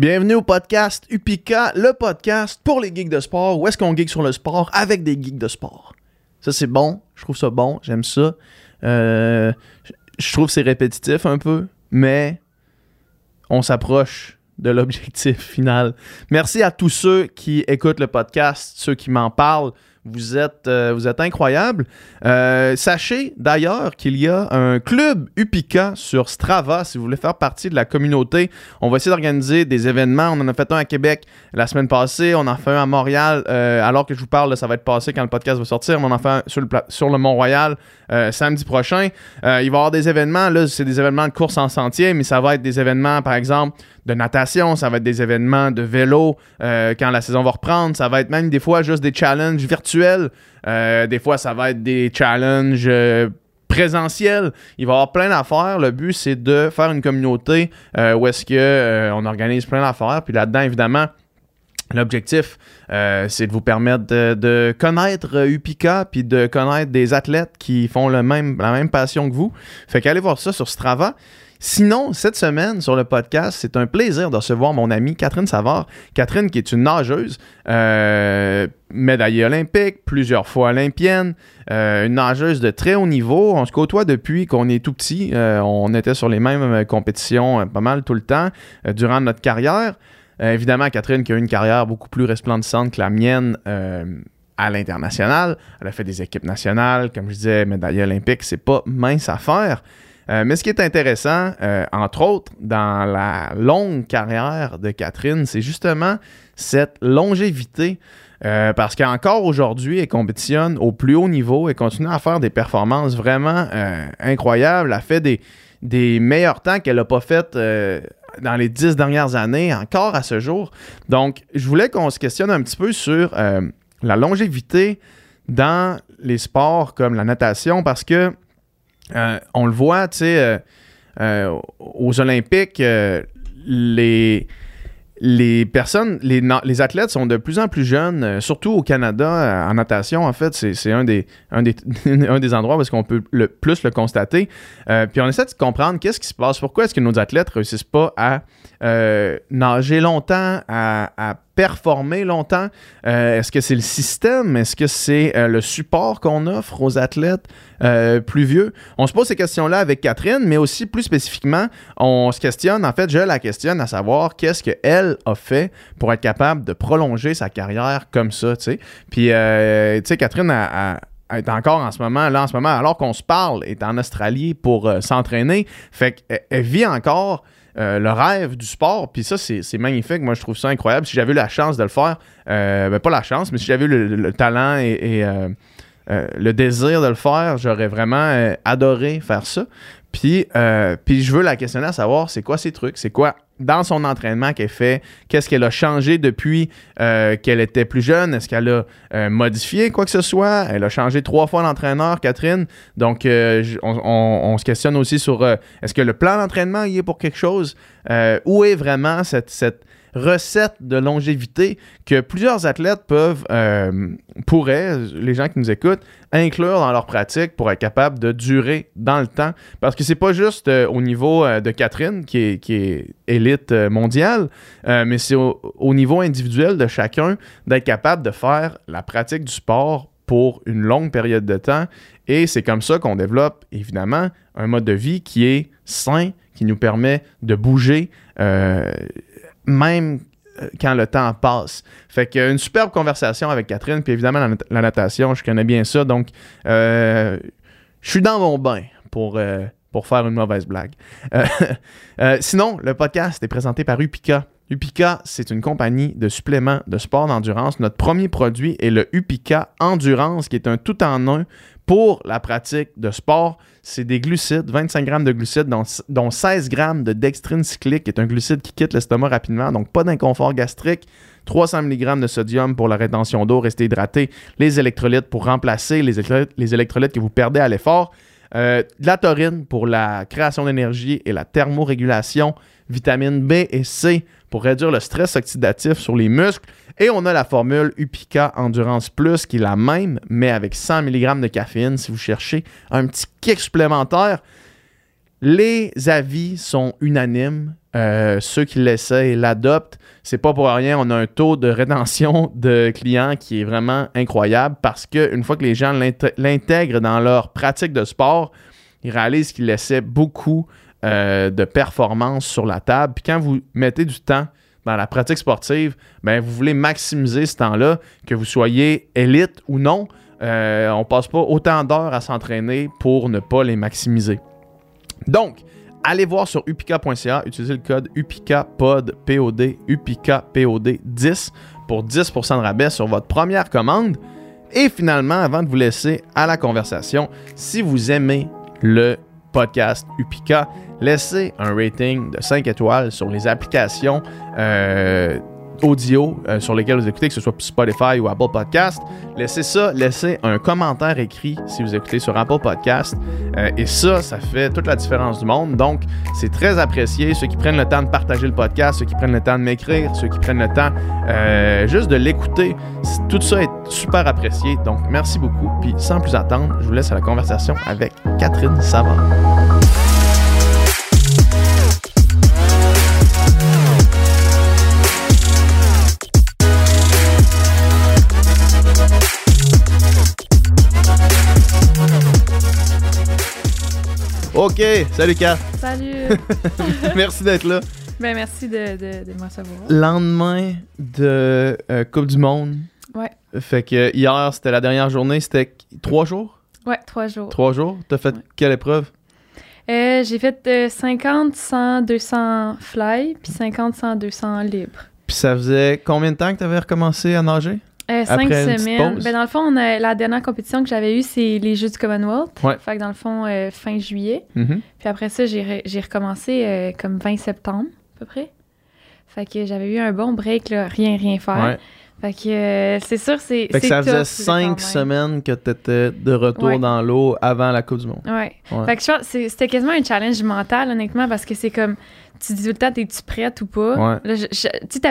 Bienvenue au podcast Upika, le podcast pour les geeks de sport. Où est-ce qu'on geek sur le sport avec des geeks de sport? Ça, c'est bon. Je trouve ça bon. J'aime ça. Euh, je trouve que c'est répétitif un peu, mais on s'approche de l'objectif final. Merci à tous ceux qui écoutent le podcast, ceux qui m'en parlent. Vous êtes, euh, vous êtes incroyables. Euh, sachez d'ailleurs qu'il y a un club Upika sur Strava si vous voulez faire partie de la communauté. On va essayer d'organiser des événements. On en a fait un à Québec la semaine passée. On en fait un à Montréal. Euh, alors que je vous parle, ça va être passé quand le podcast va sortir. on en fait un sur le, sur le Mont-Royal samedi prochain. il va y avoir des événements. Là, c'est des événements de course en sentier, mais ça va être des événements, par exemple, de natation, ça va être des événements de vélo quand la saison va reprendre, ça va être même des fois juste des challenges virtuels, euh, des fois ça va être des challenges euh, présentiels. Il va y avoir plein d'affaires. Le but, c'est de faire une communauté où est-ce que on organise plein d'affaires. Puis là-dedans, évidemment, L'objectif, c'est de vous permettre de, connaître Upika puis de connaître des athlètes qui font la même passion que vous. Fait qu'allez voir ça sur Strava. Sinon, cette semaine sur le podcast, c'est un plaisir de recevoir mon amie Catherine Savard. Catherine qui est une nageuse, euh, médaillée olympique, plusieurs fois olympienne, euh, une nageuse de très haut niveau. On se côtoie depuis qu'on est tout petit. Euh, on était sur les mêmes compétitions pas mal tout le temps durant notre carrière. évidemment, Catherine qui a une carrière beaucoup plus resplendissante que la mienne à l'international. Elle a fait des équipes nationales. Comme je disais, médaille olympique, c'est pas mince à faire. Euh, mais ce qui est intéressant, euh, entre autres, dans la longue carrière de Catherine, c'est justement cette longévité. Euh, parce qu'encore aujourd'hui, elle compétitionne au plus haut niveau et continue à faire des performances vraiment incroyables. Elle a fait des, des meilleurs temps qu'elle n'a pas fait dans les dix dernières années, encore à ce jour. Donc, je voulais qu'on se questionne un petit peu sur la longévité dans les sports comme la natation parce que on le voit, tu sais, euh, euh, aux Olympiques, les, personnes, les, athlètes sont de plus en plus jeunes, surtout au Canada, en natation, en fait, c'est un des, endroits où est-ce qu'on peut le plus le constater. puis on essaie de comprendre qu'est-ce qui se passe, pourquoi est-ce que nos athlètes réussissent pas à nager longtemps, à performer longtemps? Euh, est-ce que c'est le système? Est-ce que c'est euh, le support qu'on offre aux athlètes euh, plus vieux? On se pose ces questions-là avec Catherine, mais aussi plus spécifiquement, on se questionne, en fait, je la questionne à savoir qu'est-ce qu'elle a fait pour être capable de prolonger sa carrière comme ça, tu sais. Puis, tu sais, Catherine est encore en ce moment, là en ce moment, alors qu'on se parle, est en Australie pour s'entraîner. Fait qu'elle vit encore euh, le rêve du sport. Puis ça, c'est magnifique. Moi, je trouve ça incroyable. Si j'avais eu la chance de le faire, euh, ben, pas la chance, mais si j'avais eu le, talent et, euh, le désir de le faire, j'aurais vraiment adoré faire ça. Puis, puis je veux la questionner à savoir c'est quoi ces trucs, c'est quoi dans son entraînement qu'elle fait, qu'est-ce qu'elle a changé depuis euh, qu'elle était plus jeune? Est-ce qu'elle a euh, modifié quoi que ce soit? Elle a changé trois fois l'entraîneur, Catherine. Donc, euh, on, se questionne aussi sur est-ce que le plan d'entraînement y est pour quelque chose? où est vraiment cette recette de longévité que plusieurs athlètes peuvent, euh, pourraient, les gens qui nous écoutent, inclure dans leur pratique pour être capable de durer dans le temps. Parce que c'est pas juste euh, au niveau euh, de Catherine qui est, élite mondiale, mais c'est au, niveau individuel de chacun d'être capable de faire la pratique du sport pour une longue période de temps. Et c'est comme ça qu'on développe, évidemment, un mode de vie qui est sain, qui nous permet de bouger même euh, quand le temps passe. Fait que une superbe conversation avec Catherine, puis évidemment la, natation, je connais bien ça, donc euh, je suis dans mon bain pour, euh, faire une mauvaise blague. sinon, le podcast est présenté par Upika. Upika, c'est une compagnie de suppléments de sport d'endurance. Notre premier produit est le Upika Endurance, qui est un tout en un pour la pratique de sport. C'est des glucides, 25 grammes de glucides, dont, 16 grammes de dextrine cyclique, qui est un glucide qui quitte l'estomac rapidement, donc pas d'inconfort gastrique. 300 mg de sodium pour la rétention d'eau, rester hydraté. Les électrolytes pour remplacer les électrolytes, que vous perdez à l'effort. Euh, de la taurine pour la création d'énergie et la thermorégulation. Vitamine B et C pour réduire le stress oxydatif sur les muscles. Et on a la formule Upica Endurance Plus qui est la même, mais avec 100 mg de caféine si vous cherchez un petit kick supplémentaire. les avis sont unanimes. Euh, ceux qui l'essaient l'adoptent. C'est pas pour rien, on a un taux de rétention de clients qui est vraiment incroyable parce qu'une fois que les gens l'intègrent dans leur pratique de sport, ils réalisent qu'ils laissaient beaucoup euh, de performance sur la table. Puis quand vous mettez du temps dans la pratique sportive, ben vous voulez maximiser ce temps-là, que vous soyez élite ou non. Euh, on passe pas autant d'heures à s'entraîner pour ne pas les maximiser. Donc, allez voir sur upica.ca, utilisez le code UPICAPOD, POD, UPICAPOD 10 pour 10% de rabais sur votre première commande. Et finalement, avant de vous laisser à la conversation, si vous aimez le podcast Upica, laissez un rating de 5 étoiles sur les applications euh, audio euh, sur lesquels vous écoutez, que ce soit Spotify ou Apple Podcast. Laissez ça, laissez un commentaire écrit si vous écoutez sur Apple Podcast. Euh, et ça, ça fait toute la différence du monde. Donc, c'est très apprécié. Ceux qui prennent le temps de partager le podcast, ceux qui prennent le temps de m'écrire, ceux qui prennent le temps juste de l'écouter, tout ça est super apprécié. Donc, merci beaucoup. Puis, sans plus attendre, je vous laisse à la conversation avec Catherine Savard. OK, salut Kat. Salut. merci d'être là. Ben merci de, de, de me recevoir. Lendemain de euh, Coupe du Monde. Ouais. Fait que hier, c'était la dernière journée. C'était trois jours? Ouais, trois jours. Trois jours? T'as fait quelle épreuve? Euh, j'ai fait 50, 100, 200 fly, puis 50, 100, 200 libre. Puis ça faisait combien de temps que t'avais recommencé à nager? Euh, cinq semaines. Ben, dans le fond, la dernière compétition que j'avais eue, c'est les Jeux du Commonwealth. Fait que dans le fond, euh, fin juillet. Mm-hmm. Puis après ça, j'ai, recommencé euh, comme 20 septembre, à peu près. Fait que j'avais eu un bon break, là, rien, rien faire. Fait que c'est sûr, c'est. Fait que ça faisait cinq semaines que tu étais de retour dans l'eau avant la Coupe du Monde. Ouais. Fait que je pense c'était quasiment un challenge mental, honnêtement, parce que c'est comme tu dis tout le temps, es-tu prête ou pas? Ouais.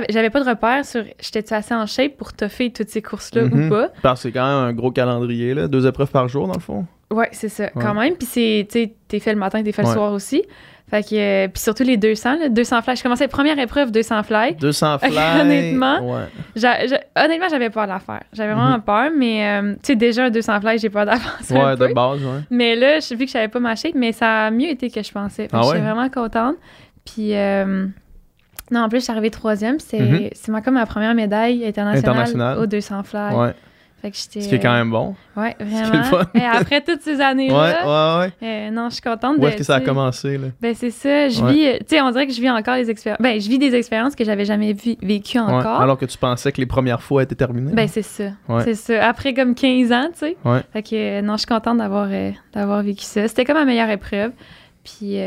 j'avais pas de repère sur j'étais-tu assez en shape pour toffer toutes ces courses-là ou mm-hmm. pas? Parce que c'est quand même un gros calendrier, là. Deux épreuves par jour, dans le fond. Ouais, c'est ça, quand même. Puis c'est, tu t'es fait le matin, t'es fait le soir aussi. Fait que, euh, puis surtout les 200, là, 200 fly. Je commençais première épreuve 200 fly. 200 fly. honnêtement, ouais. honnêtement, j'avais peur de la faire. J'avais vraiment mm-hmm. peur, mais euh, tu sais, déjà un 200 fly, j'ai peur d'avancer. Ouais, un de base, ouais. Mais là, vu que j'avais pas ma shape, mais ça a mieux été que je pensais. Fait ah je suis vraiment contente. Puis, euh, non, en plus, je suis arrivée troisième. C'est mm comme ma première médaille internationale, au 200 fly. Ouais. Fait que Ce qui est quand même bon. Ouais, vraiment. Et après toutes ces années-là. Ouais, ouais, ouais. Euh, non, je suis contente. Où est-ce que ça a commencé, là? Ben, c'est ça. Je vis, tu sais, on dirait que je vis encore les expériences. Ben, je vis des expériences que j'avais jamais vécues encore. Alors que tu pensais que les premières fois étaient terminées. Ben, c'est ça. C'est ça. Après comme 15 ans, tu sais. Ouais. Fait que, non, je suis contente d'avoir, euh, d'avoir vécu ça. C'était comme ma meilleure épreuve. Puis.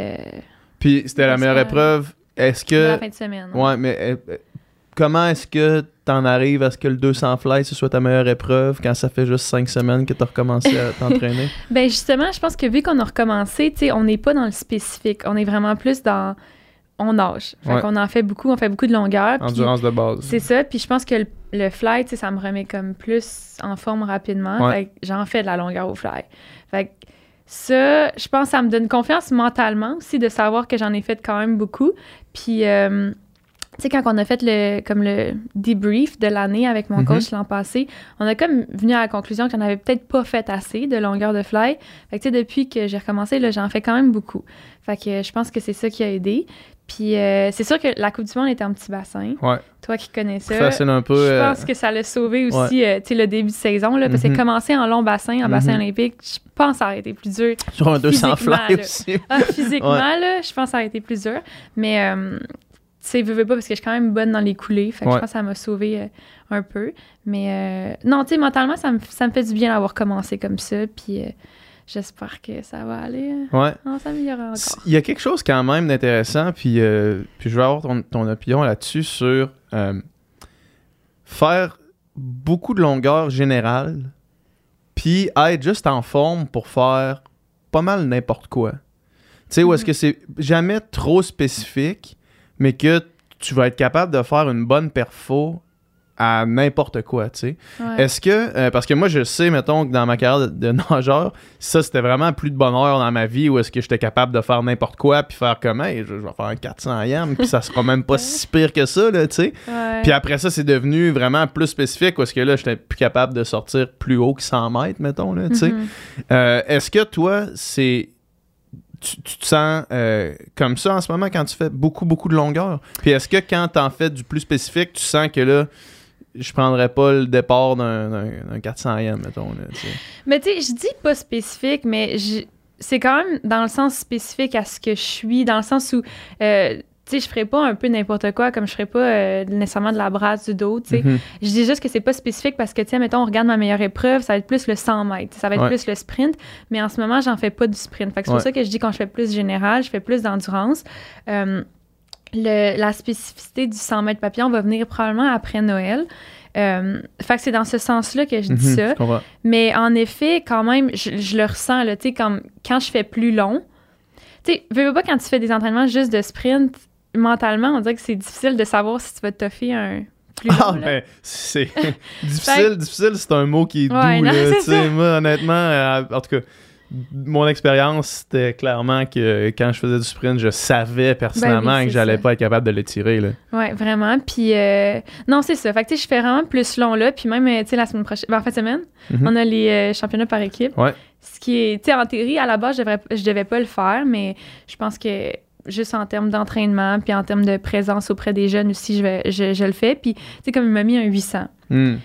Euh, puis, c'était la meilleure épreuve. Est-ce que. La fin de semaine. Ouais, mais comment est-ce que t'en arrives à ce que le 200 fly ce soit ta meilleure épreuve quand ça fait juste cinq semaines que t'as recommencé à t'entraîner? ben justement, je pense que vu qu'on a recommencé, tu on n'est pas dans le spécifique. On est vraiment plus dans on nage. Fait qu'on en fait beaucoup, on fait beaucoup de longueur. Endurance de base. C'est ça. Puis je pense que le, le fly, ça me remet comme plus en forme rapidement. Fait j'en fais de la longueur au fly. Fait que ça, je pense ça me donne confiance mentalement aussi de savoir que j'en ai fait quand même beaucoup. Puis euh, tu sais, quand on a fait le, comme le debrief de l'année avec mon mhm. coach l'an passé, on a comme venu à la conclusion que j'en avais peut-être pas fait assez de longueur de fly. Fait que, tu sais, depuis que j'ai recommencé, là, j'en fais quand même beaucoup. Fait que je pense que c'est ça qui a aidé. Puis euh, c'est sûr que la Coupe du Monde était en petit bassin. Ouais. Toi qui connais ça. Facile un peu. Je euh, pense que ça l'a sauvé aussi, euh, tu sais, le début de saison, là, parce que mhm. commencer en long bassin, en bassin mhm. olympique, je pense que ça aurait été plus dur. Sur un 200 fly aussi. Ah, physiquement, là, je pense que ça aurait été plus dur. Mais tu sais, veux, pas, parce que je suis quand même bonne dans les coulées. Fait que je pense que ça m'a sauvé euh, un peu. Mais euh, non, tu sais, mentalement, ça me, ça me fait du bien d'avoir commencé comme ça. Puis euh, j'espère que ça va aller. Ouais. On s'améliorera encore. Il y a quelque chose quand même d'intéressant. Puis, puis je veux avoir ton, ton opinion là-dessus sur faire beaucoup de longueur générale. Puis être juste en forme pour faire pas mal n'importe quoi. Tu sais, où est-ce mm-hmm. que c'est jamais trop spécifique mais que tu vas être capable de faire une bonne perfo à n'importe quoi, tu sais. Est-ce que, euh, parce que moi, je sais, mettons, que dans ma carrière de, nageur, ça, c'était vraiment plus de bonheur dans ma vie où est-ce que j'étais capable de faire n'importe quoi puis faire comme, hey, je, vais faire un 400 yam puis ça sera même pas si pire que ça, là, tu sais. Puis après ça, c'est devenu vraiment plus spécifique parce que là, j'étais plus capable de sortir plus haut que 100 mètres, mettons, là, tu sais. Mm-hmm. Euh, est-ce que toi, c'est tu, te sens euh, comme ça en ce moment quand tu fais beaucoup, beaucoup de longueur? Puis est-ce que quand tu en fais du plus spécifique, tu sens que là, je prendrais pas le départ d'un 400e, mettons. Là, mais tu sais, je dis pas spécifique, mais c'est quand même dans le sens spécifique à ce que je suis, dans le sens où euh, tu sais, je ferais pas un peu n'importe quoi, comme je ferais pas euh, nécessairement de la brasse du dos, tu sais. Mm-hmm. Je dis juste que c'est pas spécifique parce que, tu sais, mettons, on regarde ma meilleure épreuve, ça va être plus le 100 mètres, ça va être plus le sprint, mais en ce moment, j'en fais pas du sprint. Fait que c'est pour ça que je dis quand je fais plus général, je fais plus d'endurance. Euh, la spécificité du 100 mètres papillon va venir probablement après Noël. Euh, fait que c'est dans ce sens-là que je dis mm-hmm, ça. Mais en effet, quand même, je, le ressens, tu sais, comme quand je fais plus long, tu sais, veux pas quand tu fais des entraînements juste de sprint, mentalement, on dirait que c'est difficile de savoir si tu vas te toffer un plus Ah, ben, c'est difficile, difficile, c'est un mot qui est doux, là, moi, honnêtement, euh, en tout cas, mon expérience, c'était clairement que quand je faisais du sprint, je savais personnellement ben que j'allais pas être capable de le tirer. Là. Ouais, vraiment. Puis, euh, non, c'est ça. Fait que, je fais vraiment plus long là. Puis, même, euh, tu sais, la semaine prochaine, ben, en fin de semaine, mhm. on a les championnats par équipe. Ouais. Ce qui est, tu sais, en théorie, à la base, je devrais, je devais pas le faire, mais je pense que juste en termes d'entraînement, puis en termes de présence auprès des jeunes aussi, je, vais, je, le fais. Puis, tu sais, comme il m'a mis un 800. Hmm.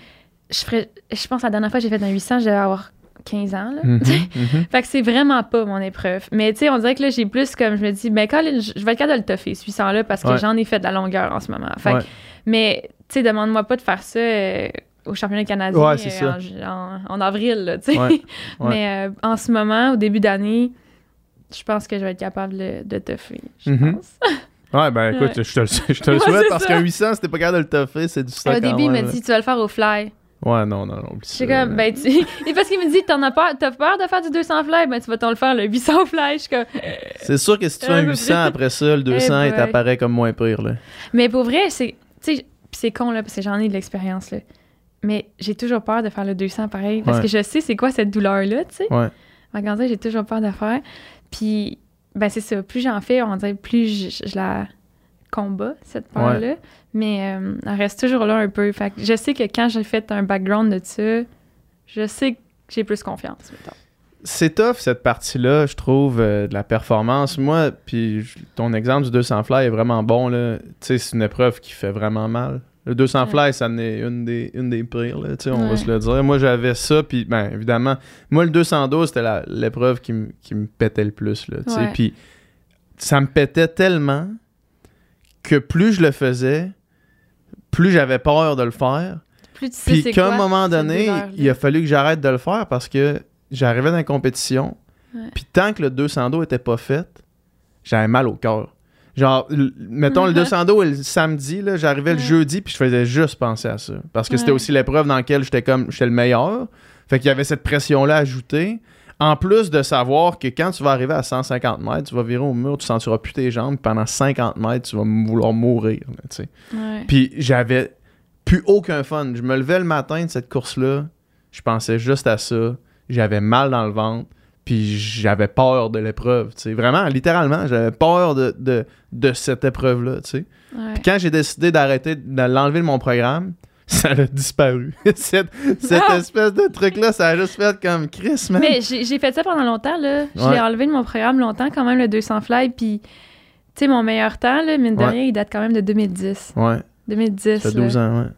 Je, ferais, je pense que la dernière fois que j'ai fait un 800, je devais avoir 15 ans. Là. Mhm, mhm. fait que c'est vraiment pas mon épreuve. Mais tu sais, on dirait que là, j'ai plus comme, je me dis, ben, Colin, je vais être capable de le toffer, ce 800-là, parce que j'en ai fait de la longueur en ce moment. Fait mais, tu sais, demande-moi pas de faire ça. Euh, au championnat canadien euh, en, avril, tu sais. mais euh, en ce moment, au début d'année, je pense que je vais être capable de, de toffer, je mhm. pense. Ouais, ben écoute, je te, je te le souhaite parce qu'un 800, si t'es pas capable de le toffer, c'est du stock. Au début, il m'a dit, tu vas le faire au fly. Ouais, non, non, non. Je comme, ben, tu. Et parce qu'il me dit, t'en as peur, t'as peur de faire du 200 fly, ben, tu vas t'en le faire, le 800 fly. Je comme. C'est sûr que si tu fais un 800 après ça, le 200, eh il t'apparaît comme moins pire, là. Mais pour vrai, c'est. Tu sais, c'est con, là, parce que j'en ai de l'expérience, là. Mais j'ai toujours peur de faire le 200 pareil, parce que je sais c'est quoi cette douleur-là, tu sais. Ouais. j'ai toujours peur de faire. Puis ben c'est ça. Plus j'en fais, on dirait plus je, la combat, cette peur-là. Mais euh, elle reste toujours là un peu. Fait je sais que quand j'ai fait un background de ça, je sais que j'ai plus confiance. C'est tough cette partie-là, je trouve, euh, de la performance. Moi, puis ton exemple du 200 fly est vraiment bon. Là. C'est une épreuve qui fait vraiment mal. Le 200 fly, ça en est une des, une des pires, là, on va se le dire. Moi, j'avais ça, puis ben, évidemment, moi, le 212, c'était l'épreuve qui, me pétait le plus, là, Puis ça me pétait tellement que plus je le faisais, plus j'avais peur de le faire. Puis qu'à un moment donné, il a fallu que j'arrête de le faire parce que j'arrivais dans la compétition, puis tant que le 212 était pas fait, j'avais mal au cœur. Genre, mettons le 200 dos le samedi, j'arrivais le jeudi, puis je faisais juste penser à ça. Parce que c'était aussi l'épreuve dans laquelle j'étais comme, j'étais le meilleur. Fait qu'il y avait cette pression-là ajoutée. En plus de savoir que quand tu vas arriver à 150 mètres, tu vas virer au mur, tu sentiras plus tes jambes, pendant 50 mètres, tu vas vouloir mourir. Puis j'avais plus aucun fun. Je me levais le matin de cette course-là, je pensais juste à ça. J'avais mal dans le ventre puis j'avais peur de l'épreuve, tu sais. Vraiment, littéralement, j'avais peur de, de, cette épreuve-là, tu sais. Puis quand j'ai décidé d'arrêter, de l'enlever de mon programme, ça a disparu. cette, ah! espèce de truc-là, ça a juste fait comme Chris, man. Mais j'ai fait ça pendant longtemps, là. Je l'ai enlevé de mon programme longtemps, quand même, le 200 fly, puis... Tu sais, mon meilleur temps, là, mine de rien, il date quand même de 2010. Ouais. 2010. Ça fait 12 ans, ouais.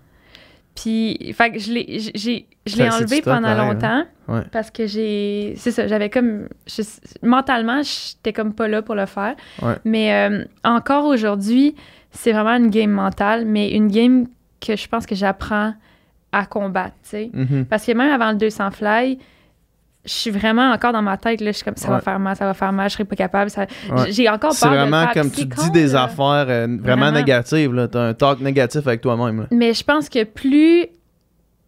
Puis, fait que je l'ai, j'ai, je l'ai enlevé pendant hein. longtemps. Parce que j'ai. C'est ça, j'avais comme. mentalement, j'étais comme pas là pour le faire. Mais euh, encore aujourd'hui, c'est vraiment une game mentale, mais une game que je pense que j'apprends à combattre, tu sais. Mm-hmm. Parce que même avant le 200 fly, je suis vraiment encore dans ma tête, là, je suis comme, ça va faire mal, ça va faire mal, je serai pas capable. J'ai encore peur C'est vraiment comme tu dis des affaires euh, vraiment, négatives, là. T'as un talk négatif avec toi-même. Mais je pense que plus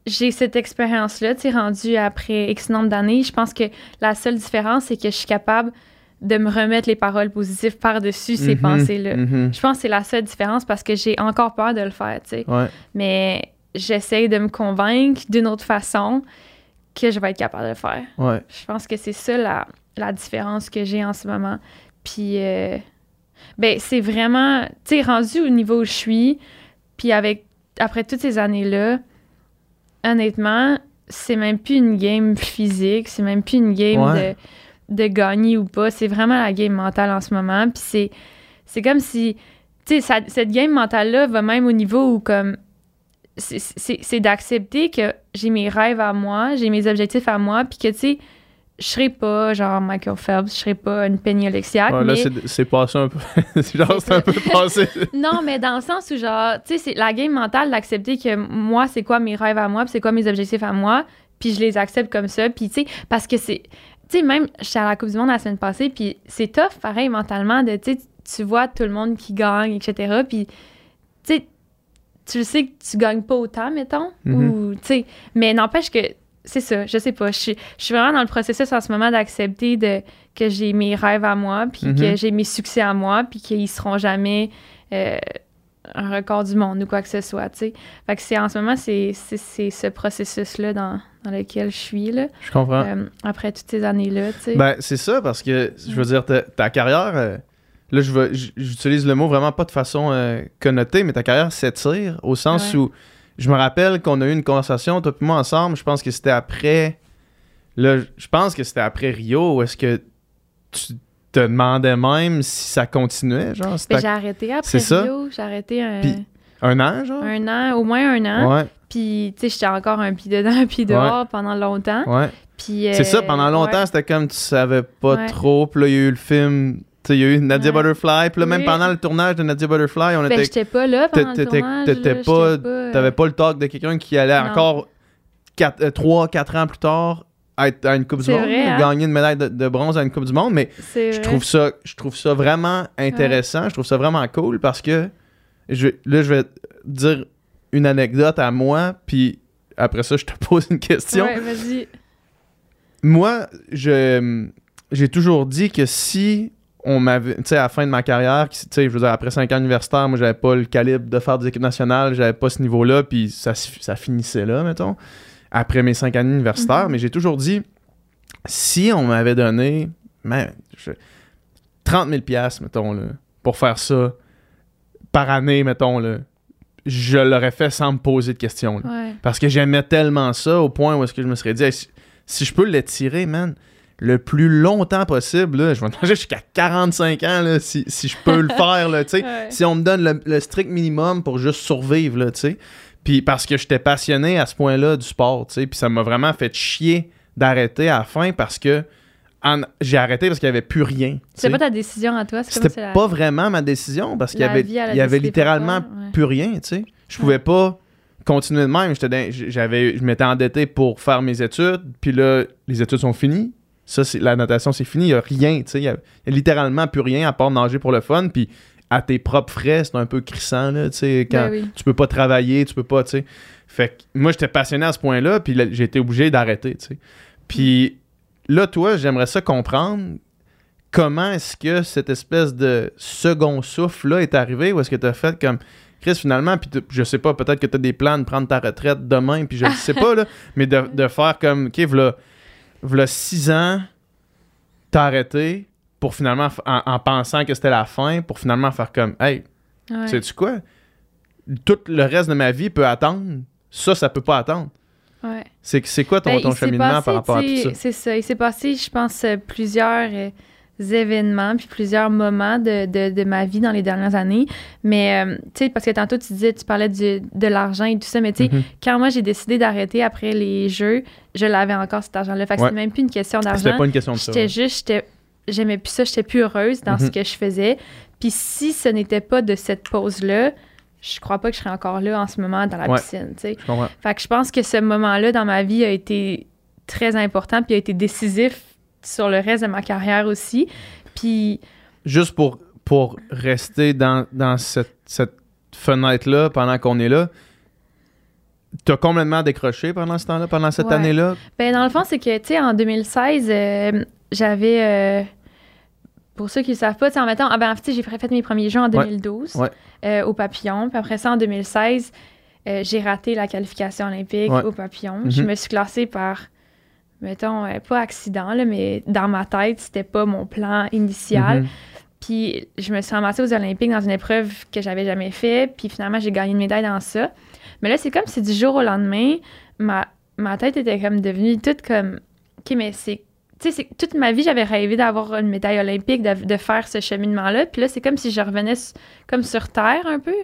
j'ai cette expérience-là, tu rendue après X nombre d'années, je pense que la seule différence, c'est que je suis capable de me remettre les paroles positives par-dessus ces mhm, pensées-là. Mhm. Je pense que c'est la seule différence parce que j'ai encore peur de le faire, tu sais. Mais j'essaye de me convaincre d'une autre façon que je vais être capable de faire. Ouais. Je pense que c'est ça la, la différence que j'ai en ce moment. Puis, euh, ben, c'est vraiment, tu sais, rendu au niveau où je suis, puis avec, après toutes ces années-là, honnêtement, c'est même plus une game physique, c'est même plus une game Ouais. de, de gagner ou pas, c'est vraiment la game mentale en ce moment. Puis c'est, c'est comme si, tu sais, cette game mentale-là va même au niveau où, comme, c'est- d'accepter que j'ai mes rêves à moi, j'ai mes objectifs à moi, puis que, tu sais, je serai pas genre Michael Phelps, je serai pas une Penny Oleksiak, Ouais, là, mais... c'est- c'est passé un peu. C'est genre, C'est un peu passé. Non, mais dans le sens où, genre, tu sais, c'est la game mentale d'accepter que moi, c'est quoi mes rêves à moi, puis c'est quoi mes objectifs à moi, puis je les accepte comme ça, puis tu sais, parce que c'est. Tu sais, même, j'étais à la Coupe du Monde la semaine passée, puis c'est tough, pareil, mentalement, de, tu sais, tu vois tout le monde qui gagne, etc., puis, tu sais que tu gagnes pas autant, mettons, Mhm. ou, tu sais, mais n'empêche que. C'est ça, je sais pas. Je suis, je suis vraiment dans le processus en ce moment d'accepter de, que j'ai mes rêves à moi, puis Mhm. que j'ai mes succès à moi, puis qu'ils seront jamais euh, un record du monde ou quoi que ce soit, tu sais. Fait que c'est en ce moment, c'est c'est- c'est ce processus-là dans, dans lequel je suis, là, Je comprends. euh, après toutes ces années-là, tu sais. Ben, c'est ça, parce que, je veux dire, ta, ta carrière, euh, là, je veux- j- j'utilise le mot vraiment pas de façon euh, connotée, mais ta carrière s'étire au sens Ouais. où, je me rappelle qu'on a eu une conversation, toi et moi, ensemble, je pense que c'était après, là, je pense que c'était après Rio, où est-ce que tu te demandais même si ça continuait, genre, Ben, c'était j'ai arrêté après. Rio, j'ai arrêté un, un an, genre? un an, au moins un an, Ouais, puis, tu sais, j'étais encore un pied dedans, un pied dehors pendant longtemps, ouais. puis... C'est ça, euh, pendant longtemps, c'était comme tu savais pas trop. Puis là, il y a eu le film. Il y a eu Nadia Ouais. Butterfly. Puis là, même Oui. pendant le tournage de Nadia Butterfly, on Ben, était. j'étais pas là pendant le t'étais- tournage, t'étais là, pas- euh, T'avais pas le talk de quelqu'un qui allait Non. encore 3-4 ans plus tard être à une Coupe du Monde, vrai, hein? gagner une médaille de, de bronze à une Coupe du Monde. Mais je trouve, ça, je trouve ça vraiment intéressant. Je trouve ça vraiment cool parce que je, là, je vais dire une anecdote à moi. Puis après ça, je te pose une question. Ouais, vas-y. Moi, je j'ai toujours dit que si on m'avait, tu sais, à la fin de ma carrière, qui- tu sais, je veux dire, après 5 ans universitaires, moi, j'avais pas le calibre de faire des équipes nationales, j'avais pas ce niveau-là, puis ça, ça finissait là, mettons, après mes 5 années universitaires. Mhm. Mais j'ai toujours dit, si on m'avait donné, man, je- 30 000 piastres, mettons, là, pour faire ça, par année, mettons, là, je l'aurais fait sans me poser de questions. là. Ouais. Parce que j'aimais tellement ça au point où est-ce que je me serais dit, Hey, si, si je peux l'étirer, man, le plus longtemps possible, là, je vais manger jusqu'à 45 ans là, si, si je peux le faire. Là. Ouais. Si on me donne le, le strict minimum pour juste survivre, là. Puis parce que j'étais passionné à ce point-là du sport. Puis ça m'a vraiment fait chier d'arrêter à la fin parce que j'ai arrêté parce qu'il n'y avait plus rien. C'est pas ta décision à toi, C'était la- pas vraiment ma décision parce qu'il y avait, il y avait littéralement toi, ouais. plus rien, tu sais. Je pouvais pas continuer de même. J'avais, je m'étais endetté pour faire mes études, puis là, les études sont finies. Ça, c'est, la natation, c'est fini. Il y a rien, tu sais. Il y a, a littéralement plus rien à part nager pour le fun, puis à tes propres frais, c'est un peu crissant, là, tu sais, quand Ben oui. tu peux pas travailler, tu peux pas, tu sais. Fait que moi, j'étais passionné à ce point-là, puis j'ai été obligé d'arrêter, tu sais. Puis là, toi, j'aimerais ça comprendre comment est-ce que cette espèce de second souffle-là est arrivé, ou est-ce que tu as fait comme Chris, finalement, puis je sais pas, peut-être que tu as des plans de prendre ta retraite demain, puis je ne sais pas, là, mais de, de faire comme, OK, v'là, v'là six ans, t'as arrêté pour finalement, en, en pensant que c'était la fin, pour finalement faire comme, hey, Ouais. sais-tu quoi? Tout le reste de ma vie peut attendre. Ça, ça peut pas attendre. Ouais. C'est, quoi ton, Ben, ton cheminement passé, par rapport à tout ça? C'est ça. Il s'est passé, je pense, euh, plusieurs euh, événements puis plusieurs moments de, de, de ma vie dans les dernières années. Mais, euh, tu sais, parce que tantôt, tu disais, tu parlais du- de l'argent et tout ça, mais tu sais, Mhm. quand moi, j'ai décidé d'arrêter après les jeux, je l'avais encore, cet argent-là. Fait que Ouais. c'était même plus une question C'était d'argent. pas une question de ça. J'étais juste, j'aimais plus ça, j'étais plus heureuse dans ce Mhm. que je faisais. Puis si ce n'était pas de cette pause-là, je crois pas que je serais encore là en ce moment dans la Ouais. piscine, tu sais. Fait que je pense que ce moment-là dans ma vie a été très important puis a été décisif sur le reste de ma carrière aussi. Puis Juste pour, pour rester dans, dans cette, cette fenêtre-là pendant qu'on est là, t'as complètement décroché pendant ce temps-là, pendant cette Ouais. année-là? Ben, dans le fond, c'est que, tu sais, en 2016, euh, j'avais. euh, pour ceux qui ne savent pas, tu sais, en mettant. Ah, ben, en fait, j'ai fait mes premiers jeux en 2012 Ouais. euh, au Papillon. Puis après ça, en 2016, euh, j'ai raté la qualification olympique au papillon. Je mhm. me suis classée par, mettons, euh, pas accident, là, mais dans ma tête, c'était pas mon plan initial. Mhm. Puis je me suis ramassée aux Olympiques dans une épreuve que j'avais jamais fait. Puis finalement, j'ai gagné une médaille dans ça. Mais là, c'est comme si du jour au lendemain, ma, ma tête était comme devenue toute comme. OK, mais c'est. Tu sais, toute ma vie, j'avais rêvé d'avoir une médaille olympique, de, faire ce cheminement-là. Puis là, c'est comme si je revenais comme sur Terre un peu.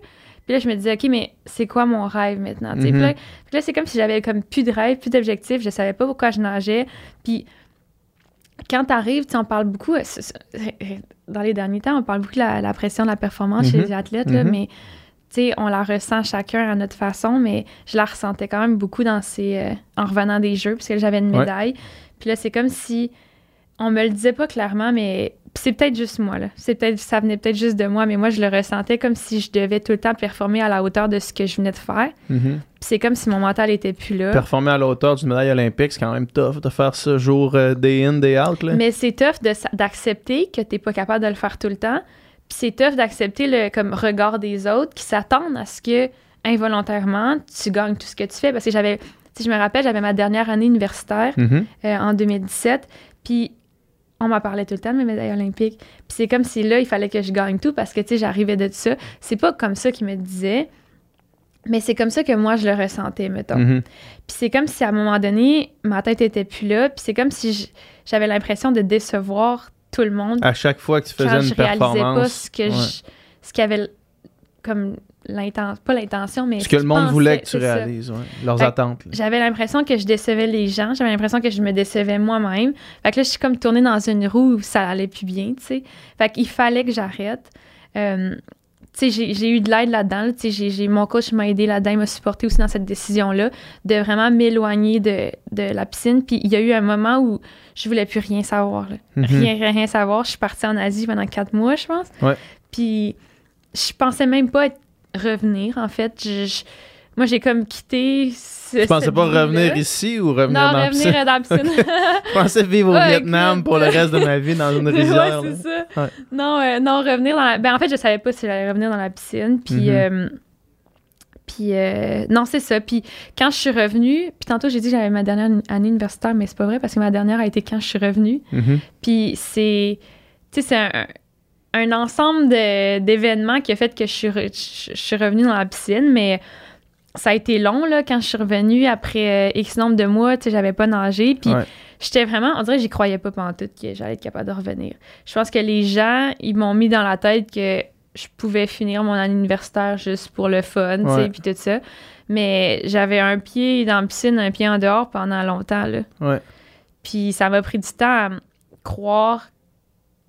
Puis là, je me disais, OK, mais c'est quoi mon rêve maintenant? Puis là, là c'est comme si j'avais comme plus de rêve, plus d'objectifs. Je savais pas pourquoi je nageais. Puis quand tu arrives, tu en parles beaucoup. Euh, dans les derniers temps, on parle beaucoup de la, pression de la performance chez mhm. les athlètes, là, mhm. mais on la ressent chacun à notre façon, mais je la ressentais quand même beaucoup dans ces, euh, en revenant des Jeux, puisque j'avais une médaille. Puis là, c'est comme si on me le disait pas clairement, mais c'est peut-être juste moi, là. C'est peut-être, ça venait peut-être juste de moi, mais moi, je le ressentais comme si je devais tout le temps performer à la hauteur de ce que je venais de faire. Mm-hmm. c'est comme si mon mental était plus là. Performer à la hauteur d'une médaille olympique, c'est quand même tough de faire ça jour euh, day in, day out, là. Mais c'est tough d'accepter que t'es pas capable de le faire tout le temps. Puis c'est tough d'accepter le comme regard des autres qui s'attendent à ce que involontairement tu gagnes tout ce que tu fais. Parce que j'avais, si je me rappelle, j'avais ma dernière année universitaire mm-hmm. euh, en 2017. Puis on m'a parlé tout le temps de mes médailles olympiques. Puis c'est comme si là, il fallait que je gagne tout parce que, tu sais, j'arrivais de ça. C'est pas comme ça qu'il me disait, mais c'est comme ça que moi, je le ressentais, mettons. Mm-hmm. Puis c'est comme si, à un moment donné, ma tête était plus là. Puis c'est comme si j'avais l'impression de décevoir tout le monde. À chaque fois que tu faisais une performance. Je réalisais pas ce que ce qu'il y avait comme l'intention, pas l'intention, mais. Ce que le monde voulait que tu réalises, leurs attentes. J'avais l'impression que je décevais les gens, j'avais l'impression que je me décevais moi-même. Fait que là, je suis comme tournée dans une roue où ça allait plus bien, tu sais. Fait qu'il fallait que j'arrête. Euh, tu sais, j'ai eu de l'aide là-dedans. Tu sais, j'ai mon coach m'a aidé là-dedans, il m'a supporté aussi dans cette décision-là, de vraiment m'éloigner de, de, la piscine. Puis il y a eu un moment où je voulais plus rien savoir. Mm-hmm. Rien, rien savoir. Je suis partie en Asie pendant quatre mois, je pense. Ouais. Puis je pensais même pas revenir, en fait. moi, j'ai comme quitté. Tu pensais pas revenir ici ou revenir dans la piscine? Non, revenir dans la piscine. je pensais vivre au Vietnam pour le reste de ma vie dans une rivière. Ouais, c'est ça. Non, euh, non, revenir dans la... Ben, en fait, je savais pas si j'allais revenir dans la piscine. Puis. Euh, puis, euh, non, c'est ça. Puis, quand je suis revenue, puis tantôt, j'ai dit que j'avais ma dernière année universitaire, mais c'est pas vrai parce que ma dernière a été quand je suis revenue. Mm-hmm. Puis, c'est. Tu sais, c'est un un ensemble d'événements qui a fait que je suis, je, suis revenue dans la piscine, mais ça a été long là, quand je suis revenue après euh, X nombre de mois, tu sais, j'avais pas nagé. Puis j'étais vraiment, on dirait que j'y croyais pas pendant tout que j'allais être capable de revenir. Je pense que les gens, ils m'ont mis dans la tête que je pouvais finir mon année universitaire juste pour le fun, tu sais, puis tout ça. Mais j'avais un pied dans la piscine, un pied en dehors pendant longtemps, là. Puis ça m'a pris du temps à croire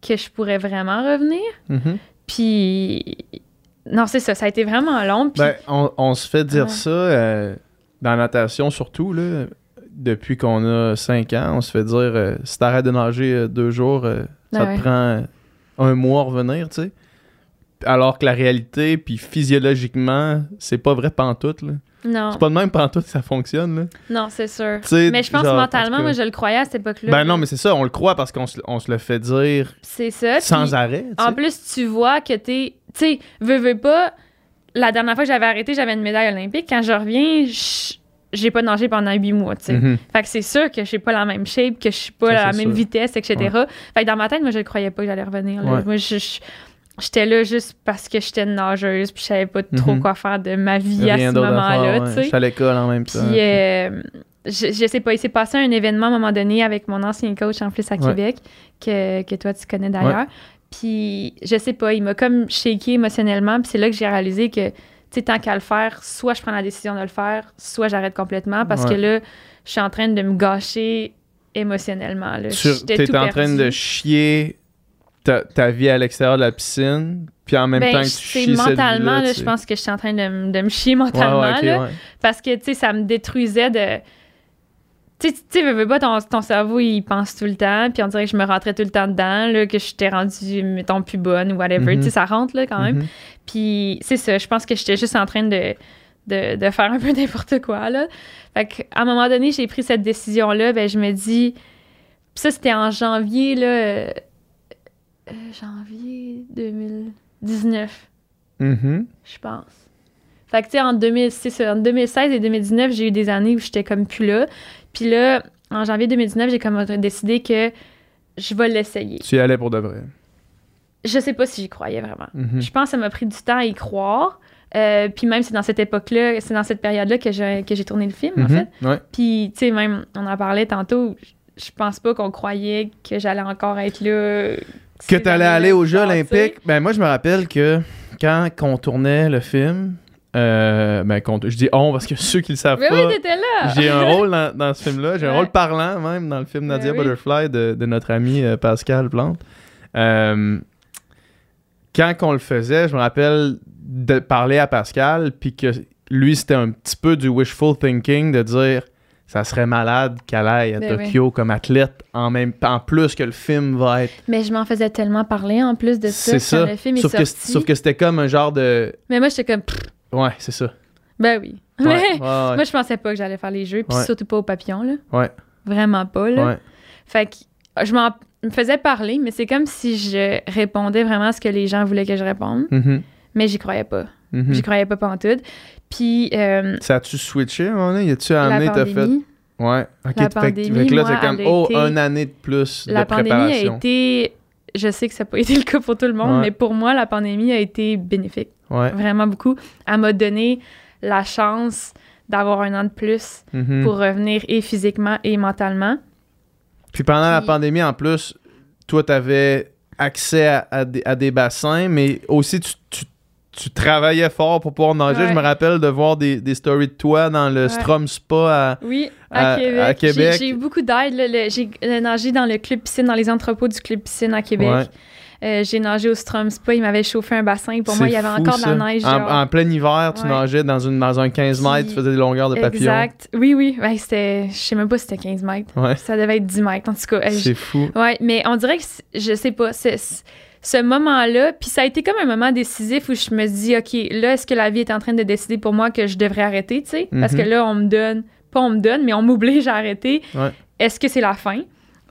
que je pourrais vraiment revenir. Mm-hmm. Puis, non, c'est ça, ça a été vraiment long. Ben, on, se fait dire ça euh, dans la natation surtout, là, depuis qu'on a 5 ans. On se fait dire euh, si t'arrêtes de nager euh, deux jours, ça te prend un mois à revenir, tu sais. Alors que la réalité, puis physiologiquement, c'est pas vrai pantoute, là. Non. C'est pas de même pantoute que ça fonctionne, là. Non, c'est sûr. mais je pense mentalement, moi, je le croyais à cette époque-là. Ben non, mais c'est ça, on le croit parce qu'on se, le fait dire. C'est ça. Sans arrêt. En plus, tu vois que t'es. Tu sais, veux, veux pas. La dernière fois que j'avais arrêté, j'avais une médaille olympique. Quand je reviens, j'ai pas nagé pendant huit mois, tu sais. Mm-hmm. Fait que c'est sûr que j'ai pas la même shape, que je suis pas à la même vitesse, etc. Fait que dans ma tête, moi, je ne croyais pas que j'allais revenir. Moi, je, j'étais là juste parce que j'étais nageuse puis je savais pas trop mhm. quoi faire de ma vie à ce moment-là, tu sais. J'étais à l'école en même temps. Puis, euh, je, je, sais pas, il s'est passé un événement à un moment donné avec mon ancien coach en plus à Québec, que, que, toi tu connais d'ailleurs. Puis, je sais pas, il m'a comme shaké émotionnellement, puis c'est là que j'ai réalisé que, tu sais, tant qu'à le faire, soit je prends la décision de le faire, soit j'arrête complètement, parce que là, je suis en train de me gâcher émotionnellement. Tu es en train de chier ta, vie à l'extérieur de la piscine, puis en même ben, temps que tu chies mentalement, je pense que je suis en train de, de me chier mentalement, là, parce que, tu sais, ça me détruisait de... Tu sais, veux, veux pas, ton, ton, cerveau, il pense tout le temps, puis on dirait que je me rentrais tout le temps dedans, là, que je t'ai rendue, mettons, plus bonne ou whatever. Tu sais, mm-hmm. ça rentre, là, quand même. Mm-hmm. Puis c'est ça, je pense que j'étais juste en train de, de, de faire un peu n'importe quoi, là. Fait qu'à un moment donné, j'ai pris cette décision-là, ben je me dis... ça, c'était en janvier, là euh, janvier 2019. Mm-hmm. Je pense. Fait que, tu sais, en, 2016 et 2019, j'ai eu des années où j'étais comme plus là. Puis là, en janvier 2019, j'ai comme décidé que je vais l'essayer. Tu y allais pour de vrai? Je sais pas si j'y croyais vraiment. Mm-hmm. Je pense que ça m'a pris du temps à y croire. Euh, puis même, c'est dans cette époque-là, c'est dans cette période-là que j'ai, que j'ai tourné le film, en mm-hmm. fait. Puis, tu sais, même, on en parlait tantôt, je pense pas qu'on croyait que j'allais encore être là. Que tu allais aller aux Jeux olympiques. Ben, moi, je me rappelle que quand on tournait le film, euh, ben, je dis on parce que ceux qui le savent mais pas. Oui, là. j'ai un rôle dans, ce film-là. J'ai un rôle parlant même dans le film Nadia Butterfly de, notre ami euh, Pascal Plante. Euh, quand on le faisait, je me rappelle de parler à Pascal, puis que lui, c'était un petit peu du wishful thinking de dire ça serait malade qu'elle aille à ben Tokyo comme athlète en même en plus que le film va être. Mais je m'en faisais tellement parler en plus de ça. C'est ça. Le film sauf, que, sauf que c'était comme un genre de. Mais moi, j'étais comme. Ouais, c'est ça. Ben oui. moi, je pensais pas que j'allais faire les jeux, puis surtout pas au papillon, là. Ouais. Vraiment pas, là. Fait que je m'en me faisais parler, mais c'est comme si je répondais vraiment à ce que les gens voulaient que je réponde. Mm-hmm. Mais j'y croyais pas. Mm-hmm. J'y croyais pas tout. Puis. Euh, ça a-tu switché à un moment donné? Y a-tu amené, t'as fait. Ouais. Ok, la pandémie, fait, là, c'est comme, oh, une année de plus la de préparation. La pandémie a été. Je sais que ça n'a pas été le cas pour tout le monde, mais pour moi, la pandémie a été bénéfique. Ouais. Vraiment beaucoup. Elle m'a donné la chance d'avoir un an de plus mm-hmm. pour revenir et physiquement et mentalement. Puis pendant la pandémie, en plus, toi, tu avais accès à, des, bassins, mais aussi tu, travaillais fort pour pouvoir nager. Je me rappelle de voir des, stories de toi dans le Strom Spa à, oui, à, Québec. J'ai eu beaucoup d'aide. J'ai nagé dans le club piscine, dans les entrepôts du club piscine à Québec. Euh, j'ai nagé au Strom Spa, il m'avait chauffé un bassin. Pour moi, il y avait encore de la neige. En, plein hiver, tu nageais dans, une, dans un 15 mètres, tu faisais des longueurs de papillon. Exact. Oui, oui. Ouais, c'était, je sais même pas si c'était 15 mètres. Ça devait être 10 mètres, en tout cas. C'est fou. Ouais, mais on dirait que, je sais pas, ce moment-là, puis ça a été comme un moment décisif où je me dis, OK, là, est-ce que la vie est en train de décider pour moi que je devrais arrêter, tu sais? Parce que mhm. là, on me donne, pas on me donne, mais on m'oblige à arrêter. Est-ce que c'est la fin?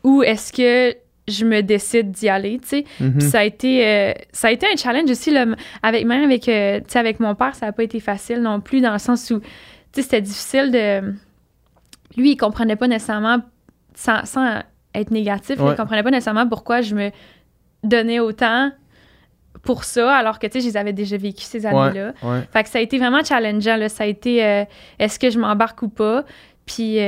Ou est-ce que je me décide d'y aller, tu sais? Mhm. ça a été euh, ça a été un challenge aussi là, avec même avec euh, avec mon père, ça n'a pas été facile non plus dans le sens où tu sais c'était difficile de lui il comprenait pas nécessairement sans, être négatif, il comprenait pas nécessairement pourquoi je me donnais autant pour ça, alors que, tu sais, je les avais déjà vécu ces années-là. Fait que ça a été vraiment challengeant, là. Ça a été, euh, est-ce que je m'embarque ou pas? Puis,